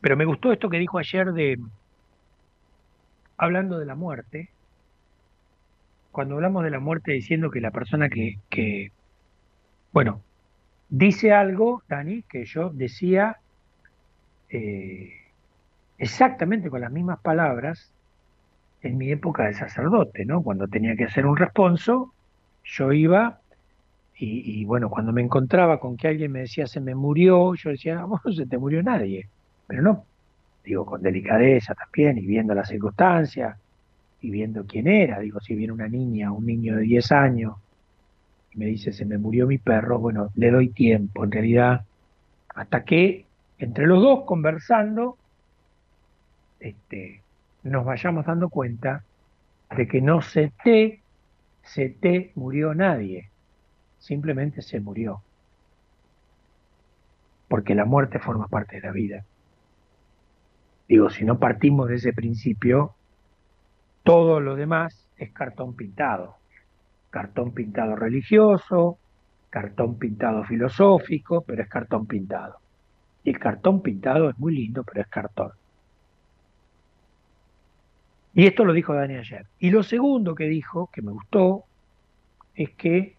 Pero me gustó esto que dijo ayer de, hablando de la muerte, cuando hablamos de la muerte diciendo que la persona que, que bueno, dice algo, Dani, que yo decía eh, exactamente con las mismas palabras en mi época de sacerdote, ¿no? Cuando tenía que hacer un responso, yo iba y, bueno, cuando me encontraba con que alguien me decía se me murió, yo decía, no, no se te murió nadie, pero no, digo, con delicadeza también y viendo las circunstancias y viendo quién era, digo, si viene una niña, un niño de 10 años y me dice se me murió mi perro, bueno, le doy tiempo, en realidad, hasta que entre los dos conversando, este, nos vayamos dando cuenta de que no se te, se te murió nadie, simplemente se murió. Porque la muerte forma parte de la vida. Digo, si no partimos de ese principio, todo lo demás es cartón pintado. Cartón pintado religioso, cartón pintado filosófico, pero es cartón pintado. Y el cartón pintado es muy lindo, pero es cartón. Y esto lo dijo Dani ayer. Y lo segundo que dijo, que me gustó, es que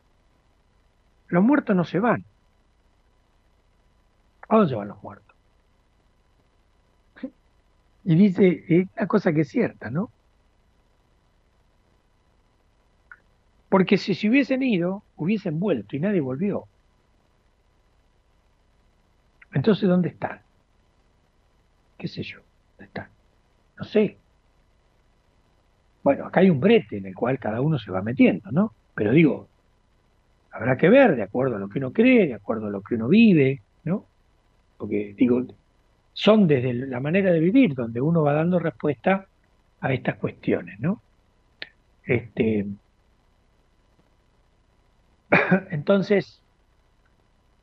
los muertos no se van. ¿A dónde van los muertos? Y dice una cosa que es cierta, ¿no? Porque si se hubiesen ido, hubiesen vuelto y nadie volvió. Entonces, ¿dónde están? ¿Qué sé yo? ¿Dónde están? No sé. Bueno, acá hay un brete en el cual cada uno se va metiendo, ¿no? Pero digo, habrá que ver de acuerdo a lo que uno cree, de acuerdo a lo que uno vive, ¿no? Porque digo, son desde la manera de vivir donde uno va dando respuesta a estas cuestiones, ¿no? Este, entonces,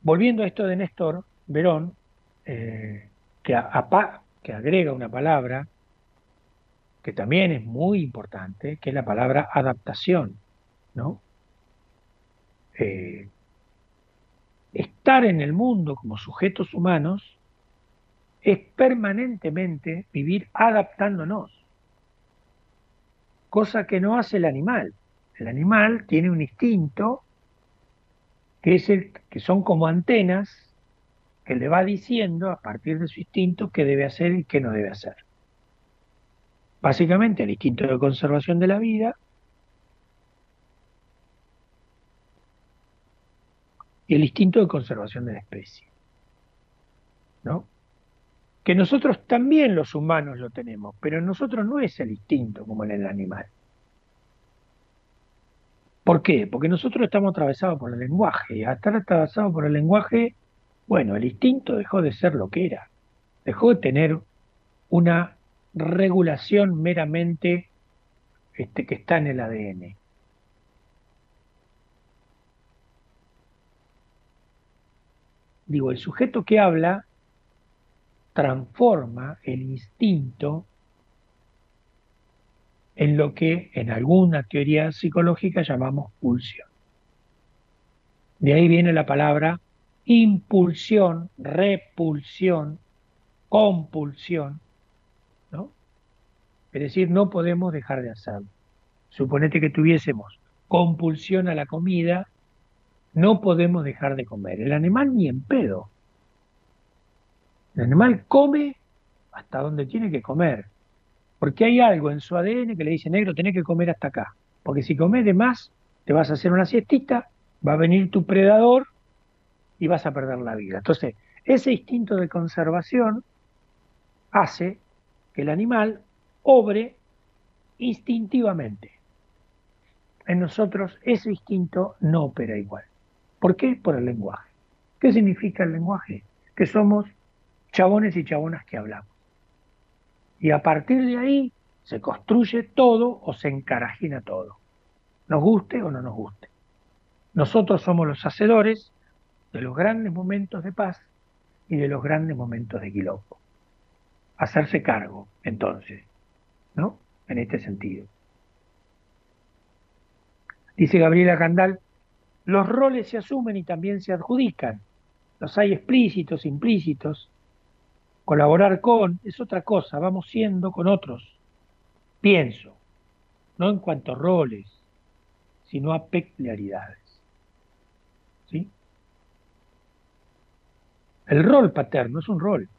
volviendo a esto de Néstor Verón, eh, que, que agrega una palabra que también es muy importante, que es la palabra adaptación, ¿no? Eh, estar en el mundo como sujetos humanos es permanentemente vivir adaptándonos, cosa que no hace el animal. El animal tiene un instinto que, es el, que son como antenas que le va diciendo a partir de su instinto qué debe hacer y qué no debe hacer. Básicamente el instinto de conservación de la vida y el instinto de conservación de la especie. ¿No? Que nosotros también los humanos lo tenemos, pero en nosotros no es el instinto como en el animal. ¿Por qué? Porque nosotros estamos atravesados por el lenguaje. Y al estar atravesados por el lenguaje, bueno, el instinto dejó de ser lo que era. Dejó de tener una regulación meramente este, que está en el ADN. Digo, el sujeto que habla transforma el instinto en lo que en alguna teoría psicológica llamamos pulsión. De ahí viene la palabra impulsión, repulsión, compulsión. Es decir, no podemos dejar de hacerlo. Suponete que tuviésemos compulsión a la comida, no podemos dejar de comer. El animal ni en pedo. El animal come hasta donde tiene que comer. Porque hay algo en su ADN que le dice, negro, tenés que comer hasta acá. Porque si comes de más, te vas a hacer una siestita, va a venir tu predador y vas a perder la vida. Entonces, ese instinto de conservación hace que el animal obre instintivamente. En nosotros ese instinto no opera igual. ¿Por qué? Por el lenguaje. ¿Qué significa el lenguaje? Que somos chabones y chabonas que hablamos. Y a partir de ahí se construye todo o se encarajina todo. Nos guste o no nos guste. Nosotros somos los hacedores de los grandes momentos de paz y de los grandes momentos de quilombo. Hacerse cargo, entonces, En este sentido. Dice Gabriela Candal, los roles se asumen y también se adjudican. Los hay explícitos, implícitos. Colaborar con es otra cosa, vamos siendo con otros. Pienso, no en cuanto a roles, sino a peculiaridades. ¿Sí? El rol paterno es un rol.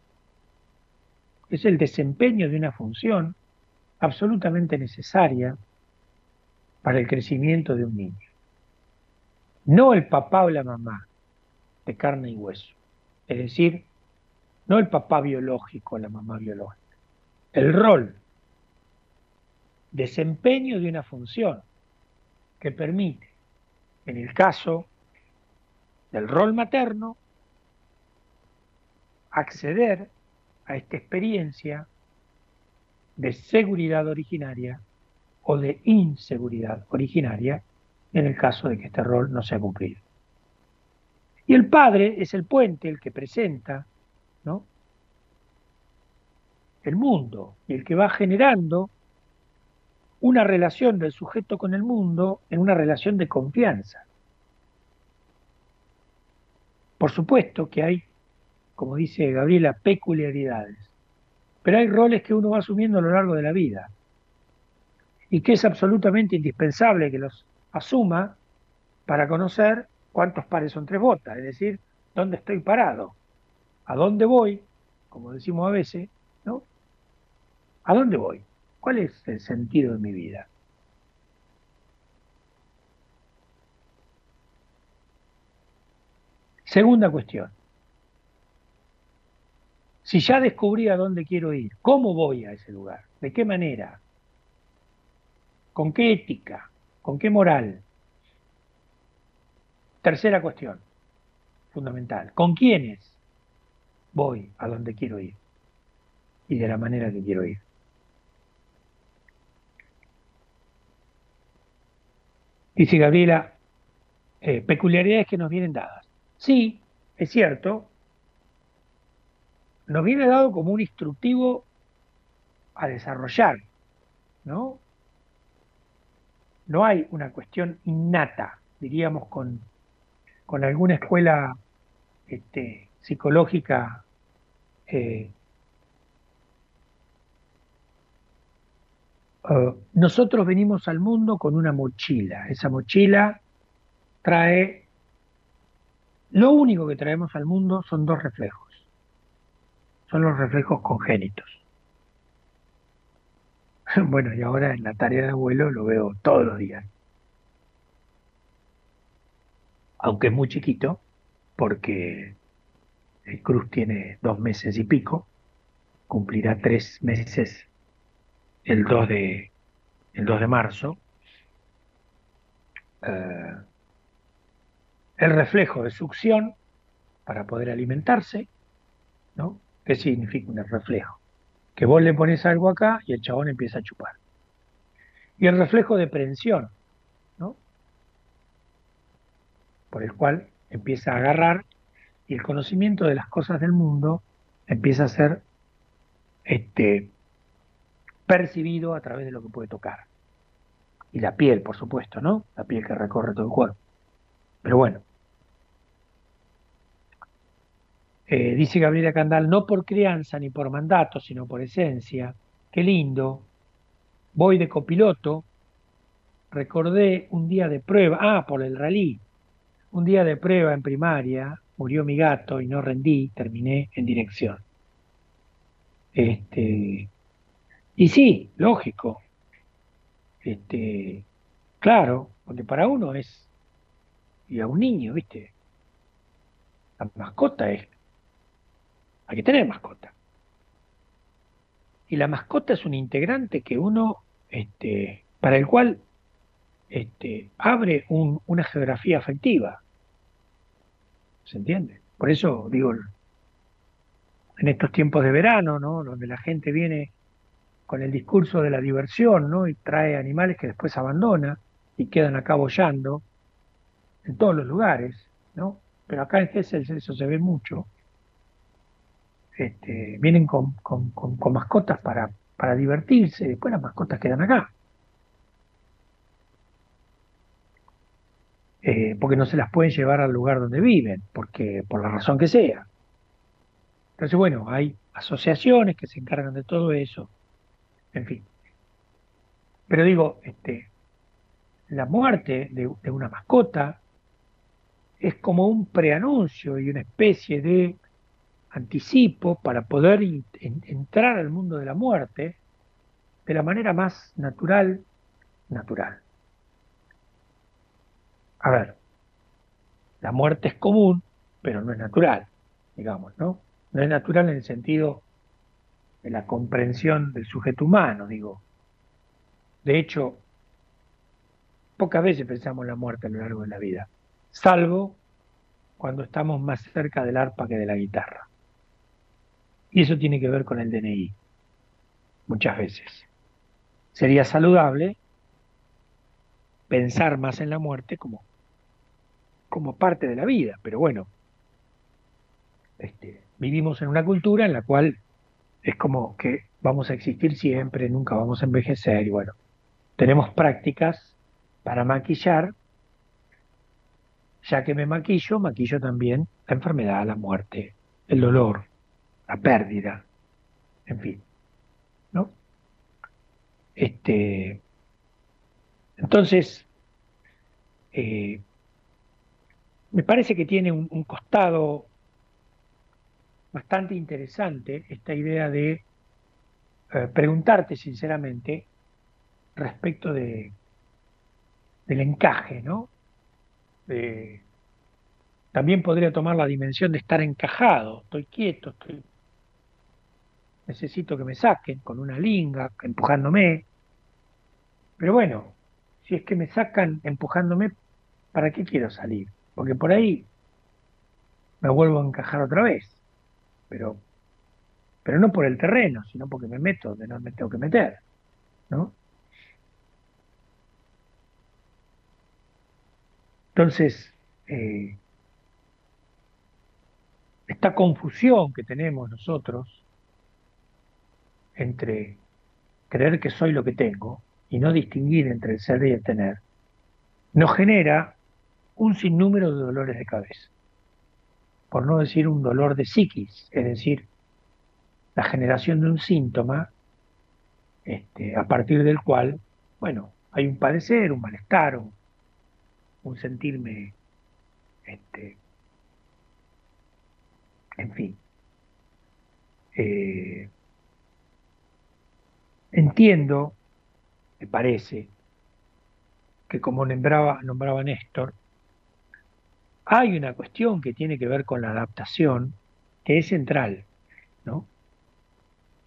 Es el desempeño de una función absolutamente necesaria para el crecimiento de un niño. No el papá o la mamá de carne y hueso. Es decir, no el papá biológico o la mamá biológica. El rol, desempeño de una función que permite, en el caso del rol materno, acceder a esta experiencia de seguridad originaria o de inseguridad originaria en el caso de que este rol no sea cumplido. Y el padre es el puente, el que presenta ¿no? el mundo y el que va generando una relación del sujeto con el mundo en una relación de confianza. Por supuesto que hay, como dice Gabriela, peculiaridades, pero hay roles que uno va asumiendo a lo largo de la vida y que es absolutamente indispensable que los asuma para conocer cuántos pares son tres botas, es decir, dónde estoy parado, a dónde voy, como decimos a veces, ¿no? ¿A dónde voy? ¿Cuál es el sentido de mi vida? Segunda cuestión. Si ya descubrí a dónde quiero ir, ¿cómo voy a ese lugar? ¿De qué manera? ¿Con qué ética? ¿Con qué moral? Tercera cuestión, fundamental. ¿Con quiénes voy a donde quiero ir? Y de la manera que quiero ir. Dice Gabriela, eh, peculiaridades que nos vienen dadas. Sí, es cierto, nos viene dado como un instructivo a desarrollar, ¿no? No hay una cuestión innata, diríamos, con, con alguna escuela este, psicológica eh, uh, nosotros venimos al mundo con una mochila. Esa mochila trae, lo único que traemos al mundo son dos reflejos son los reflejos congénitos. Bueno, y ahora en la tarea de abuelo lo veo todos los días. Aunque es muy chiquito, porque el Cruz tiene dos meses y pico, cumplirá tres meses el 2 de, el 2 de marzo. Eh, el reflejo de succión para poder alimentarse, ¿no? ¿Qué significa un reflejo? Que vos le pones algo acá y el chabón empieza a chupar. Y el reflejo de prensión, ¿no? Por el cual empieza a agarrar y el conocimiento de las cosas del mundo empieza a ser este, percibido a través de lo que puede tocar. Y la piel, por supuesto, ¿no? La piel que recorre todo el cuerpo. Pero bueno, Eh, dice Gabriela Candal, no por crianza ni por mandato, sino por esencia. Qué lindo. Voy de copiloto. Recordé un día de prueba. Ah, por el rally. un día de prueba en primaria, murió mi gato y no rendí, terminé en dirección. Este, y sí, lógico. Este, claro, porque para uno es, y a un niño, ¿viste? La mascota es, hay que tener mascota. Y la mascota es un integrante que uno, este, para el cual este, abre una geografía afectiva. ¿Se entiende? Por eso digo, en estos tiempos de verano, ¿no? Donde la gente viene con el discurso de la diversión, ¿no? Y trae animales que después abandona y quedan acá bollando en todos los lugares, ¿no? Pero acá en Gesell eso se ve mucho. Este, vienen con, mascotas para, divertirse, después las mascotas quedan acá. Eh, porque no se las pueden llevar al lugar donde viven, porque por la razón que sea. Entonces, bueno, hay asociaciones que se encargan de todo eso, en fin. Pero digo, este, la muerte de, una mascota es como un preanuncio y una especie de anticipo para poder entrar al mundo de la muerte de la manera más natural, natural. A ver, la muerte es común, pero no es natural, digamos, ¿no? No es natural en el sentido de la comprensión del sujeto humano, digo. De hecho, pocas veces pensamos en la muerte a lo largo de la vida, salvo cuando estamos más cerca del arpa que de la guitarra. Y eso tiene que ver con el DNI, muchas veces. Sería saludable pensar más en la muerte como, como parte de la vida, pero bueno, este, vivimos en una cultura en la cual es como que vamos a existir siempre, nunca vamos a envejecer y bueno, tenemos prácticas para maquillar, ya que me maquillo, maquillo también la enfermedad, la muerte, el dolor, la pérdida, en fin, ¿no? Este, entonces, eh, me parece que tiene un, costado bastante interesante esta idea de eh, preguntarte sinceramente respecto de, del encaje, ¿no? también podría tomar la dimensión de estar encajado, estoy quieto, estoy necesito que me saquen con una linga, empujándome. Pero bueno, si es que me sacan empujándome, ¿para qué quiero salir? Porque por ahí me vuelvo a encajar otra vez. Pero, pero no por el terreno, sino porque me meto donde no me tengo que meter. ¿no? Entonces, eh, esta confusión que tenemos nosotros entre creer que soy lo que tengo y no distinguir entre el ser y el tener, nos genera un sinnúmero de dolores de cabeza, por no decir un dolor de psiquis, es decir, la generación de un síntoma este, a partir del cual, bueno, hay un padecer, un malestar, un, sentirme, este, en fin. Eh, Entiendo, me parece, que como nombraba, nombraba Néstor, hay una cuestión que tiene que ver con la adaptación que es central, ¿no?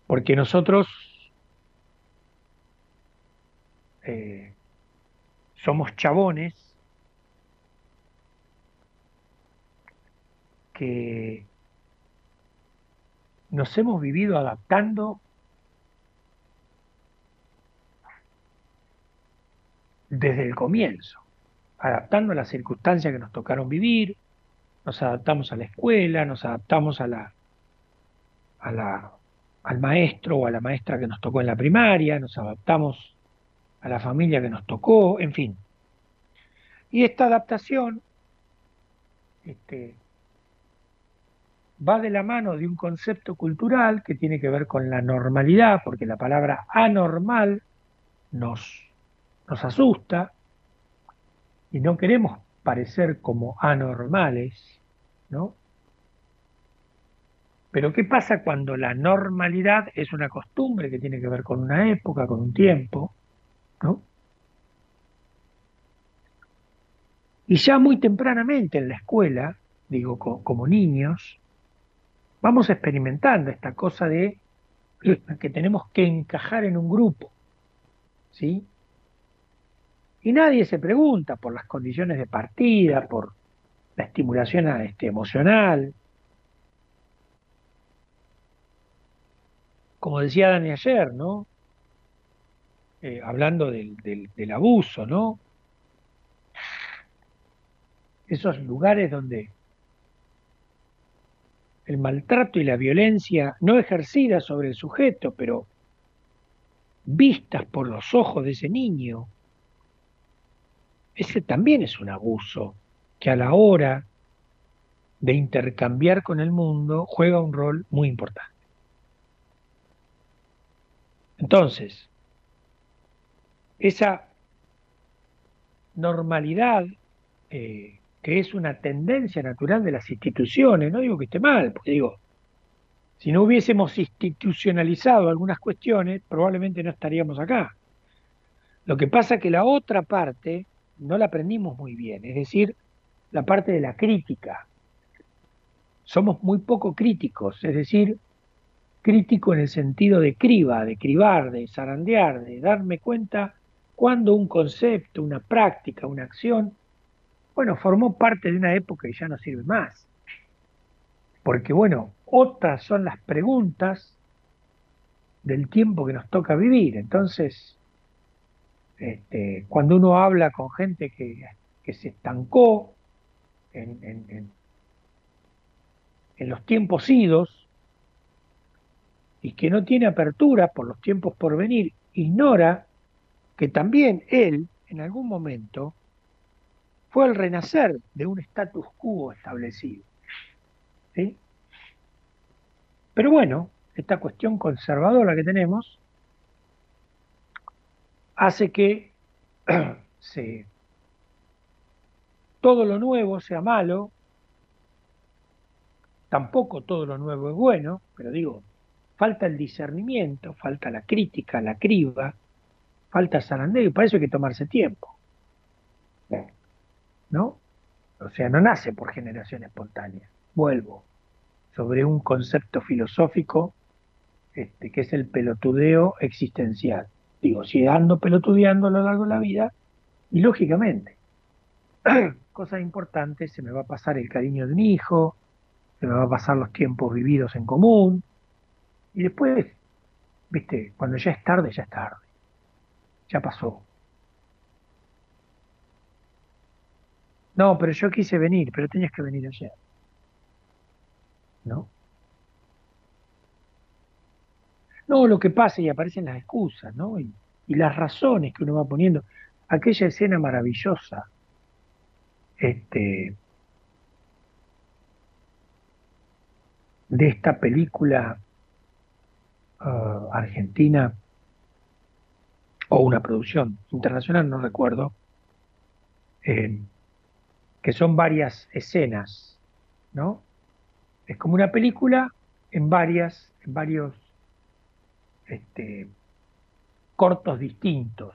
Porque nosotros eh, somos chabones que nos hemos vivido adaptando desde el comienzo, adaptando a las circunstancias que nos tocaron vivir, nos adaptamos a la escuela, nos adaptamos a la, al maestro o a la maestra que nos tocó en la primaria, nos adaptamos a la familia que nos tocó, en fin. Y esta adaptación este, va de la mano de un concepto cultural que tiene que ver con la normalidad, porque la palabra anormal nos nos asusta y no queremos parecer como anormales, ¿no? Pero ¿qué pasa cuando la normalidad es una costumbre que tiene que ver con una época, con un tiempo, ¿no? Y ya muy tempranamente en la escuela, digo, como niños, vamos experimentando esta cosa de que tenemos que encajar en un grupo, ¿sí? Y nadie se pregunta por las condiciones de partida, por la estimulación este, emocional. Como decía Dani ayer, ¿no? Eh, hablando del, del abuso, ¿no? Esos lugares donde el maltrato y la violencia no ejercida sobre el sujeto, pero vistas por los ojos de ese niño, ese también es un abuso que a la hora de intercambiar con el mundo juega un rol muy importante. Entonces, esa normalidad eh, que es una tendencia natural de las instituciones, no digo que esté mal, porque digo, si no hubiésemos institucionalizado algunas cuestiones, probablemente no estaríamos acá. Lo que pasa es que la otra parte no la aprendimos muy bien, es decir, la parte de la crítica. Somos muy poco críticos, es decir, crítico en el sentido de criba, de cribar, de zarandear, de darme cuenta cuando un concepto, una práctica, una acción, bueno, formó parte de una época y ya no sirve más. Porque bueno, otras son las preguntas del tiempo que nos toca vivir. Entonces, este, cuando uno habla con gente que, se estancó en, en, los tiempos idos y que no tiene apertura por los tiempos por venir, ignora que también él, en algún momento, fue el renacer de un status quo establecido. Pero bueno, esta cuestión conservadora que tenemos hace que todo lo nuevo sea malo, tampoco todo lo nuevo es bueno, pero digo, falta el discernimiento, falta la crítica, la criba, falta zarandeo y para eso hay que tomarse tiempo. ¿No? O sea, no nace por generación espontánea. Vuelvo sobre un concepto filosófico este, que es el pelotudeo existencial. Digo, si ando pelotudeando a lo largo de la vida, y lógicamente, cosas importantes, se me va a pasar el cariño de un hijo, se me va a pasar los tiempos vividos en común, y después, viste, cuando ya es tarde, ya es tarde, ya pasó. No, pero yo quise venir, pero tenías que venir ayer. ¿No? No, lo que pasa y aparecen las excusas, ¿no? Y, las razones que uno va poniendo. Aquella escena maravillosa, este, de esta película uh, argentina o una producción internacional, no recuerdo, eh, que son varias escenas, ¿no? Es como una película en varias, en varios este, cortos distintos,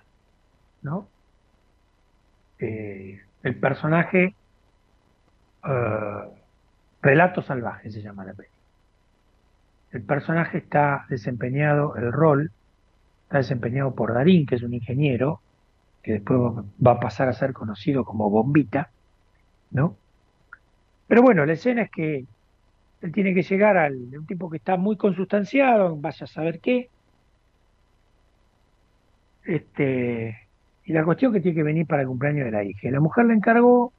¿no? Eh, el personaje uh, Relato Salvaje se llama la película. El personaje está desempeñado, el rol está desempeñado por Darín, que es un ingeniero, que después va a pasar a ser conocido como Bombita, ¿no? Pero bueno, la escena es que él tiene que llegar al un tipo que está muy consustanciado, vaya a saber qué, este, y la cuestión que tiene que venir para el cumpleaños de la hija. la mujer le encargó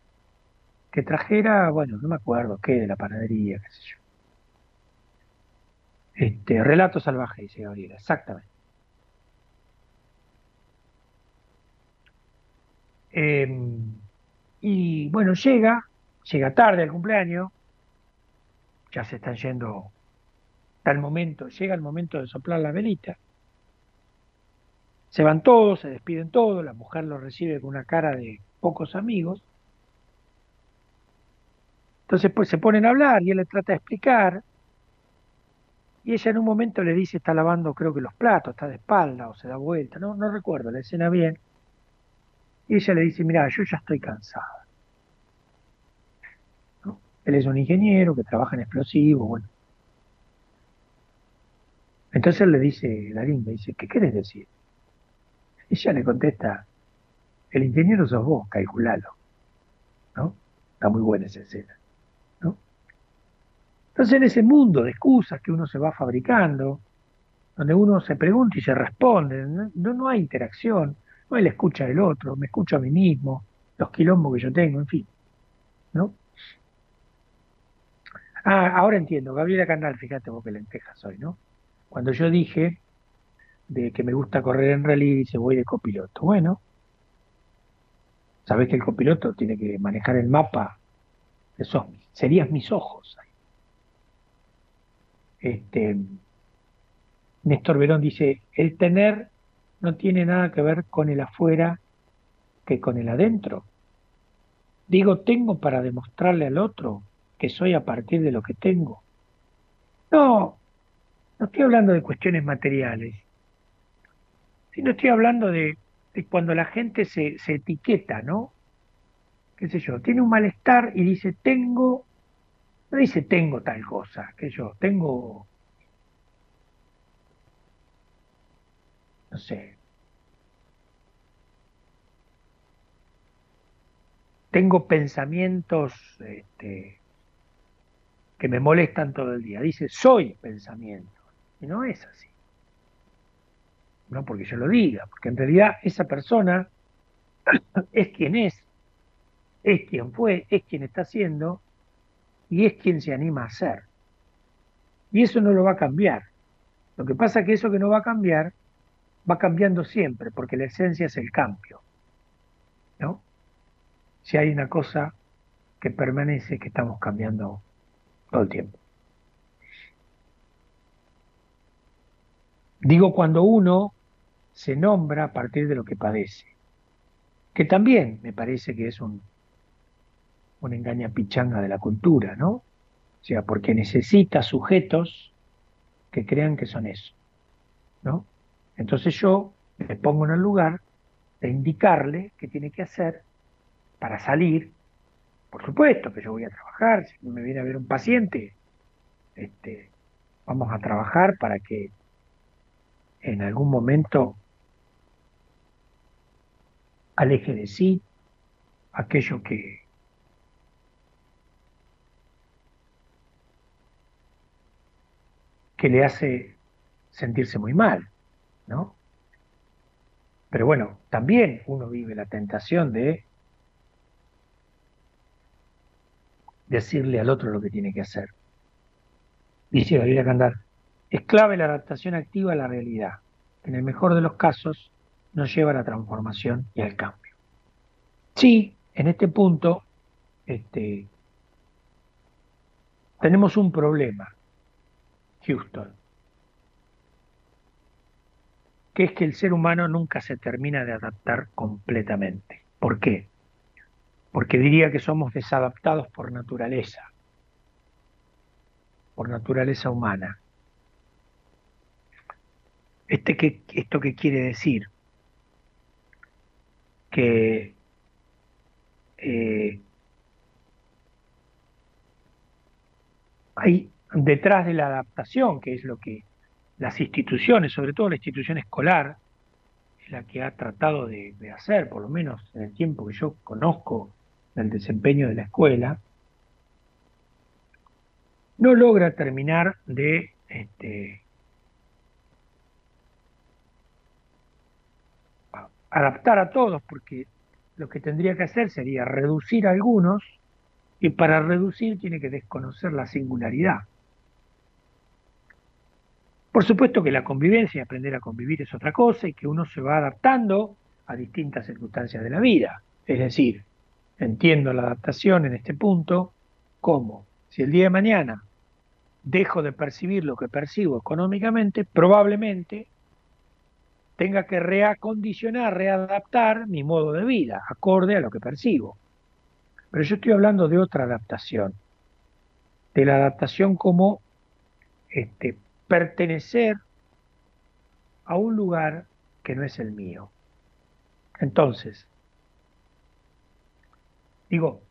que trajera, bueno, no me acuerdo qué, de la panadería, qué sé yo. Este, relato salvaje, dice Gabriela, exactamente. Em, y bueno, llega, llega tarde al cumpleaños, ya se están yendo, tal momento, llega el momento de soplar la velita se van todos, se despiden todos, la mujer lo recibe con una cara de pocos amigos, Entonces pues se ponen a hablar y él le trata de explicar y ella en un momento le dice, está lavando creo que los platos, está de espalda o se da vuelta, no, no recuerdo la escena bien. Y ella le dice, mira, yo ya estoy cansada. Él es un ingeniero que trabaja en explosivos, bueno. Entonces le dice, la linda, dice, ¿qué quieres decir? Ella le contesta, el ingeniero sos vos, calculalo. ¿No? Está muy buena esa escena. ¿no? Entonces en ese mundo de excusas que uno se va fabricando, donde uno se pregunta y se responde, no, no hay interacción, no hay la escucha del otro, me escucho a mí mismo, los quilombos que yo tengo, en fin. ¿No? Ah, ahora entiendo, Gabriela Canal, fíjate vos que lenteja soy, ¿no? Cuando yo dije de que me gusta correr en rally, dice voy de copiloto. Bueno, sabés que el copiloto tiene que manejar el mapa, esos serías mis ojos. Este, Néstor Verón dice, el tener no tiene nada que ver con el afuera que con el adentro. Digo, tengo para demostrarle al otro que soy a partir de lo que tengo. No, no estoy hablando de cuestiones materiales, sino estoy hablando de, cuando la gente se, se etiqueta, ¿no? qué sé yo, tiene un malestar y dice, tengo, no dice tengo tal cosa, que yo, tengo, no sé, tengo pensamientos este, que me molestan todo el día. Dice, soy pensamiento. Y no es así. No porque yo lo diga, porque en realidad esa persona es quien es, es quien fue, es quien está siendo y es quien se anima a ser. Y eso no lo va a cambiar. Lo que pasa es que eso que no va a cambiar va cambiando siempre, porque la esencia es el cambio. ¿No? Si hay una cosa que permanece, que estamos cambiando todo el tiempo. Digo cuando uno se nombra a partir de lo que padece, que también me parece que es un, una engaña pichanga de la cultura, ¿no? O sea, porque necesita sujetos que crean que son eso, ¿no? Entonces yo me pongo en el lugar de indicarle qué tiene que hacer para salir. Por supuesto que yo voy a trabajar, si me viene a ver un paciente, este, vamos a trabajar para que en algún momento aleje de sí aquello que que le hace sentirse muy mal, ¿no? Pero bueno, también uno vive la tentación de decirle al otro lo que tiene que hacer. Dice Gabriela Candar, es clave la adaptación activa a la realidad, en el mejor de los casos nos lleva a la transformación y al cambio. Sí, en este punto este, tenemos un problema, Houston, que es que el ser humano nunca se termina de adaptar completamente. ¿Por qué? Porque diría que somos desadaptados por naturaleza, por naturaleza humana. Este que, ¿Esto qué quiere decir? Que eh, hay detrás de la adaptación, que es lo que las instituciones, sobre todo la institución escolar, es la que ha tratado de, hacer, por lo menos en el tiempo que yo conozco del desempeño de la escuela, no logra terminar de este, adaptar a todos, porque lo que tendría que hacer sería reducir a algunos, y para reducir tiene que desconocer la singularidad. Por supuesto que la convivencia y aprender a convivir es otra cosa y que uno se va adaptando a distintas circunstancias de la vida. Es decir, entiendo la adaptación en este punto como si el día de mañana dejo de percibir lo que percibo económicamente, probablemente tenga que reacondicionar, readaptar mi modo de vida, acorde a lo que percibo. Pero yo estoy hablando de otra adaptación, de la adaptación como este, pertenecer a un lugar que no es el mío. Entonces, digo,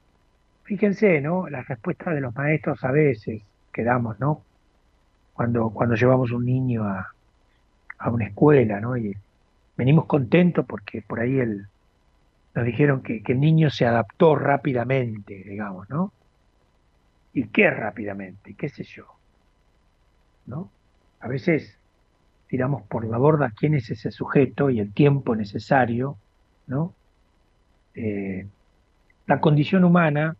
fíjense, ¿no? Las respuestas de los maestros a veces que damos, ¿no? Cuando, cuando llevamos un niño a, a una escuela, ¿no? Y venimos contentos porque por ahí el, nos dijeron que, el niño se adaptó rápidamente, digamos, ¿no? ¿Y qué rápidamente? ¿Qué sé yo? ¿No? A veces tiramos por la borda quién es ese sujeto y el tiempo necesario, ¿no? Eh, la condición humana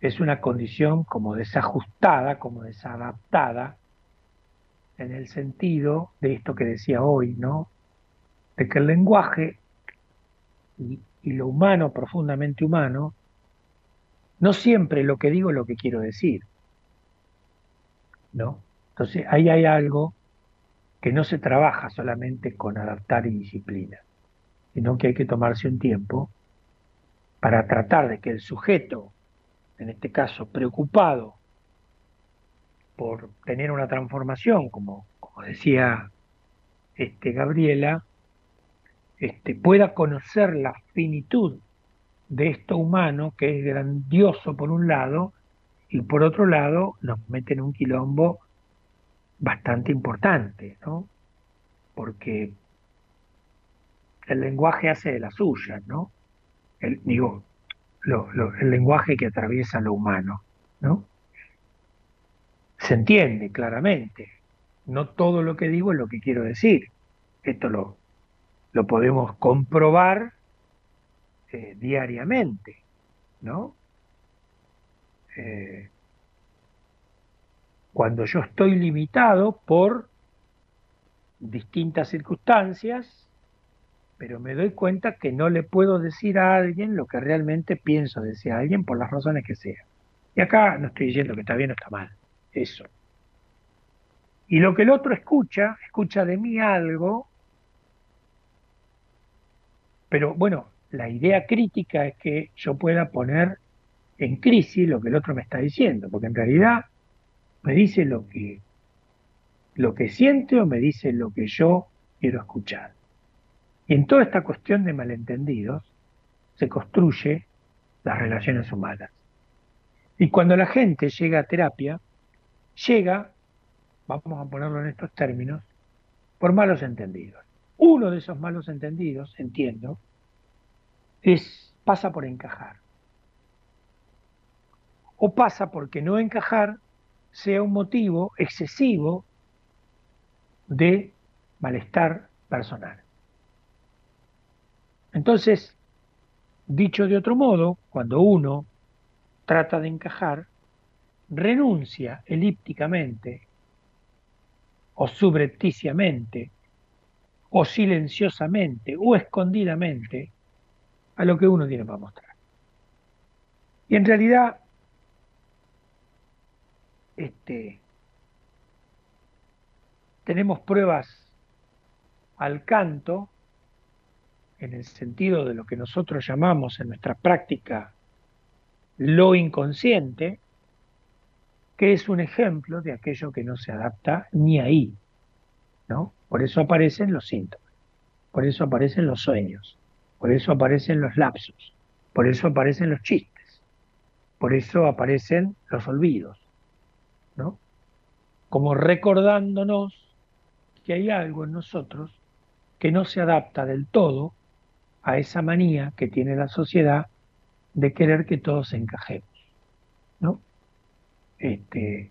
es una condición como desajustada, como desadaptada, en el sentido de esto que decía hoy, ¿no? De que el lenguaje y, lo humano, profundamente humano, no siempre lo que digo es lo que quiero decir, ¿no? Entonces ahí hay algo que no se trabaja solamente con adaptar y disciplina, sino que hay que tomarse un tiempo para tratar de que el sujeto, en este caso preocupado por tener una transformación, como, como decía este, Gabriela, este, pueda conocer la finitud de esto humano, que es grandioso por un lado, y por otro lado nos mete en un quilombo bastante importante, ¿no? Porque el lenguaje hace de la suya, ¿no? El, digo, lo, el lenguaje que atraviesa lo humano, ¿no? Se entiende claramente. No todo lo que digo es lo que quiero decir. Esto lo, lo podemos comprobar eh, diariamente, ¿no? Eh, cuando yo estoy limitado por distintas circunstancias, pero me doy cuenta que no le puedo decir a alguien lo que realmente pienso decir a alguien por las razones que sea. Y acá no estoy diciendo que está bien o está mal, eso. Y lo que el otro escucha, escucha de mí algo, pero bueno, la idea crítica es que yo pueda poner en crisis lo que el otro me está diciendo, porque en realidad me dice lo que, lo que siente o me dice lo que yo quiero escuchar. Y en toda esta cuestión de malentendidos se construye las relaciones humanas. Y cuando la gente llega a terapia, llega, vamos a ponerlo en estos términos, por malos entendidos. Uno de esos malos entendidos, entiendo, es pasa por encajar. O pasa porque no encajar sea un motivo excesivo de malestar personal. Entonces, dicho de otro modo, cuando uno trata de encajar, renuncia elípticamente o subrepticiamente o silenciosamente o escondidamente a lo que uno tiene para mostrar. Y en realidad, este, tenemos pruebas al canto en el sentido de lo que nosotros llamamos en nuestra práctica lo inconsciente, que es un ejemplo de aquello que no se adapta ni ahí, ¿no? Por eso aparecen los síntomas, por eso aparecen los sueños, por eso aparecen los lapsos, por eso aparecen los chistes, por eso aparecen los olvidos, ¿no? Como recordándonos que hay algo en nosotros que no se adapta del todo a esa manía que tiene la sociedad de querer que todos encajemos, ¿no? Este,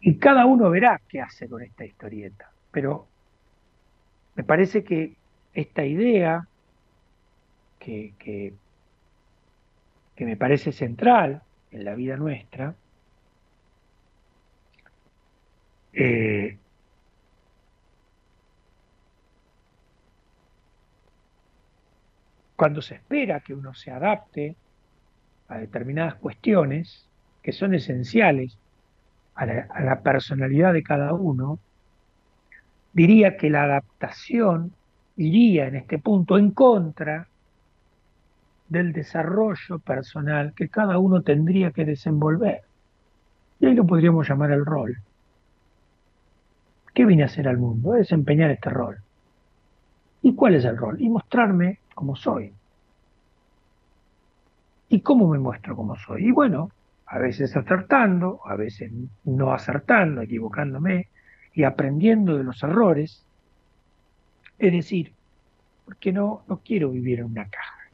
y cada uno verá qué hace con esta historieta, pero me parece que esta idea que, que, me parece central en la vida nuestra, eh, cuando se espera que uno se adapte a determinadas cuestiones que son esenciales a la, personalidad de cada uno, diría que la adaptación iría en este punto en contra del desarrollo personal que cada uno tendría que desenvolver. Y ahí lo podríamos llamar el rol. ¿Qué vine a hacer al mundo? A desempeñar este rol. ¿Y cuál es el rol? Y mostrarme como soy. ¿Y cómo me muestro como soy? Y bueno, a veces acertando, a veces no acertando, equivocándome y aprendiendo de los errores. Es decir, porque no, no quiero vivir en una caja,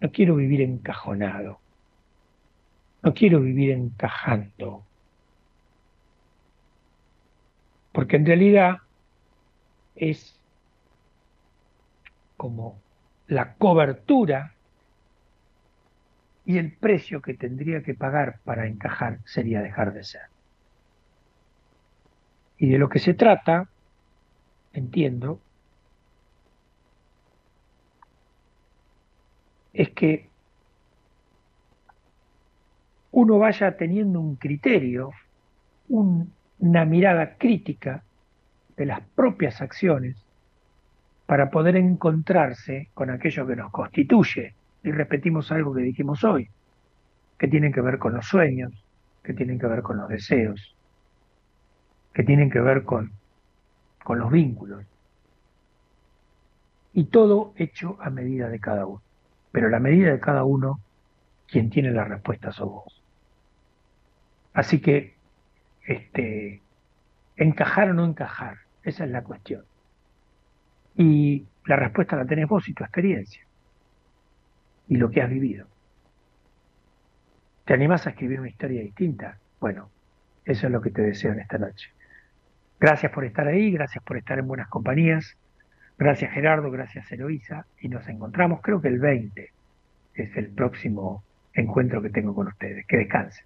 no quiero vivir encajonado, no quiero vivir encajando, porque en realidad es como la cobertura y el precio que tendría que pagar para encajar sería dejar de ser. Y de lo que se trata, entiendo, es que uno vaya teniendo un criterio, una mirada crítica de las propias acciones para poder encontrarse con aquello que nos constituye. Y repetimos algo que dijimos hoy, que tienen que ver con los sueños, que tienen que ver con los deseos, que tienen que ver con, con los vínculos. Y todo hecho a medida de cada uno. Pero la medida de cada uno, quien tiene la respuesta sos vos. Así que, este, encajar o no encajar, esa es la cuestión. Y la respuesta la tenés vos y tu experiencia. Y lo que has vivido. ¿Te animás a escribir una historia distinta? Bueno, eso es lo que te deseo en esta noche. Gracias por estar ahí, gracias por estar en buenas compañías. Gracias Gerardo, gracias Eloísa. Y nos encontramos, creo que el 20 es el próximo encuentro que tengo con ustedes. Que descansen.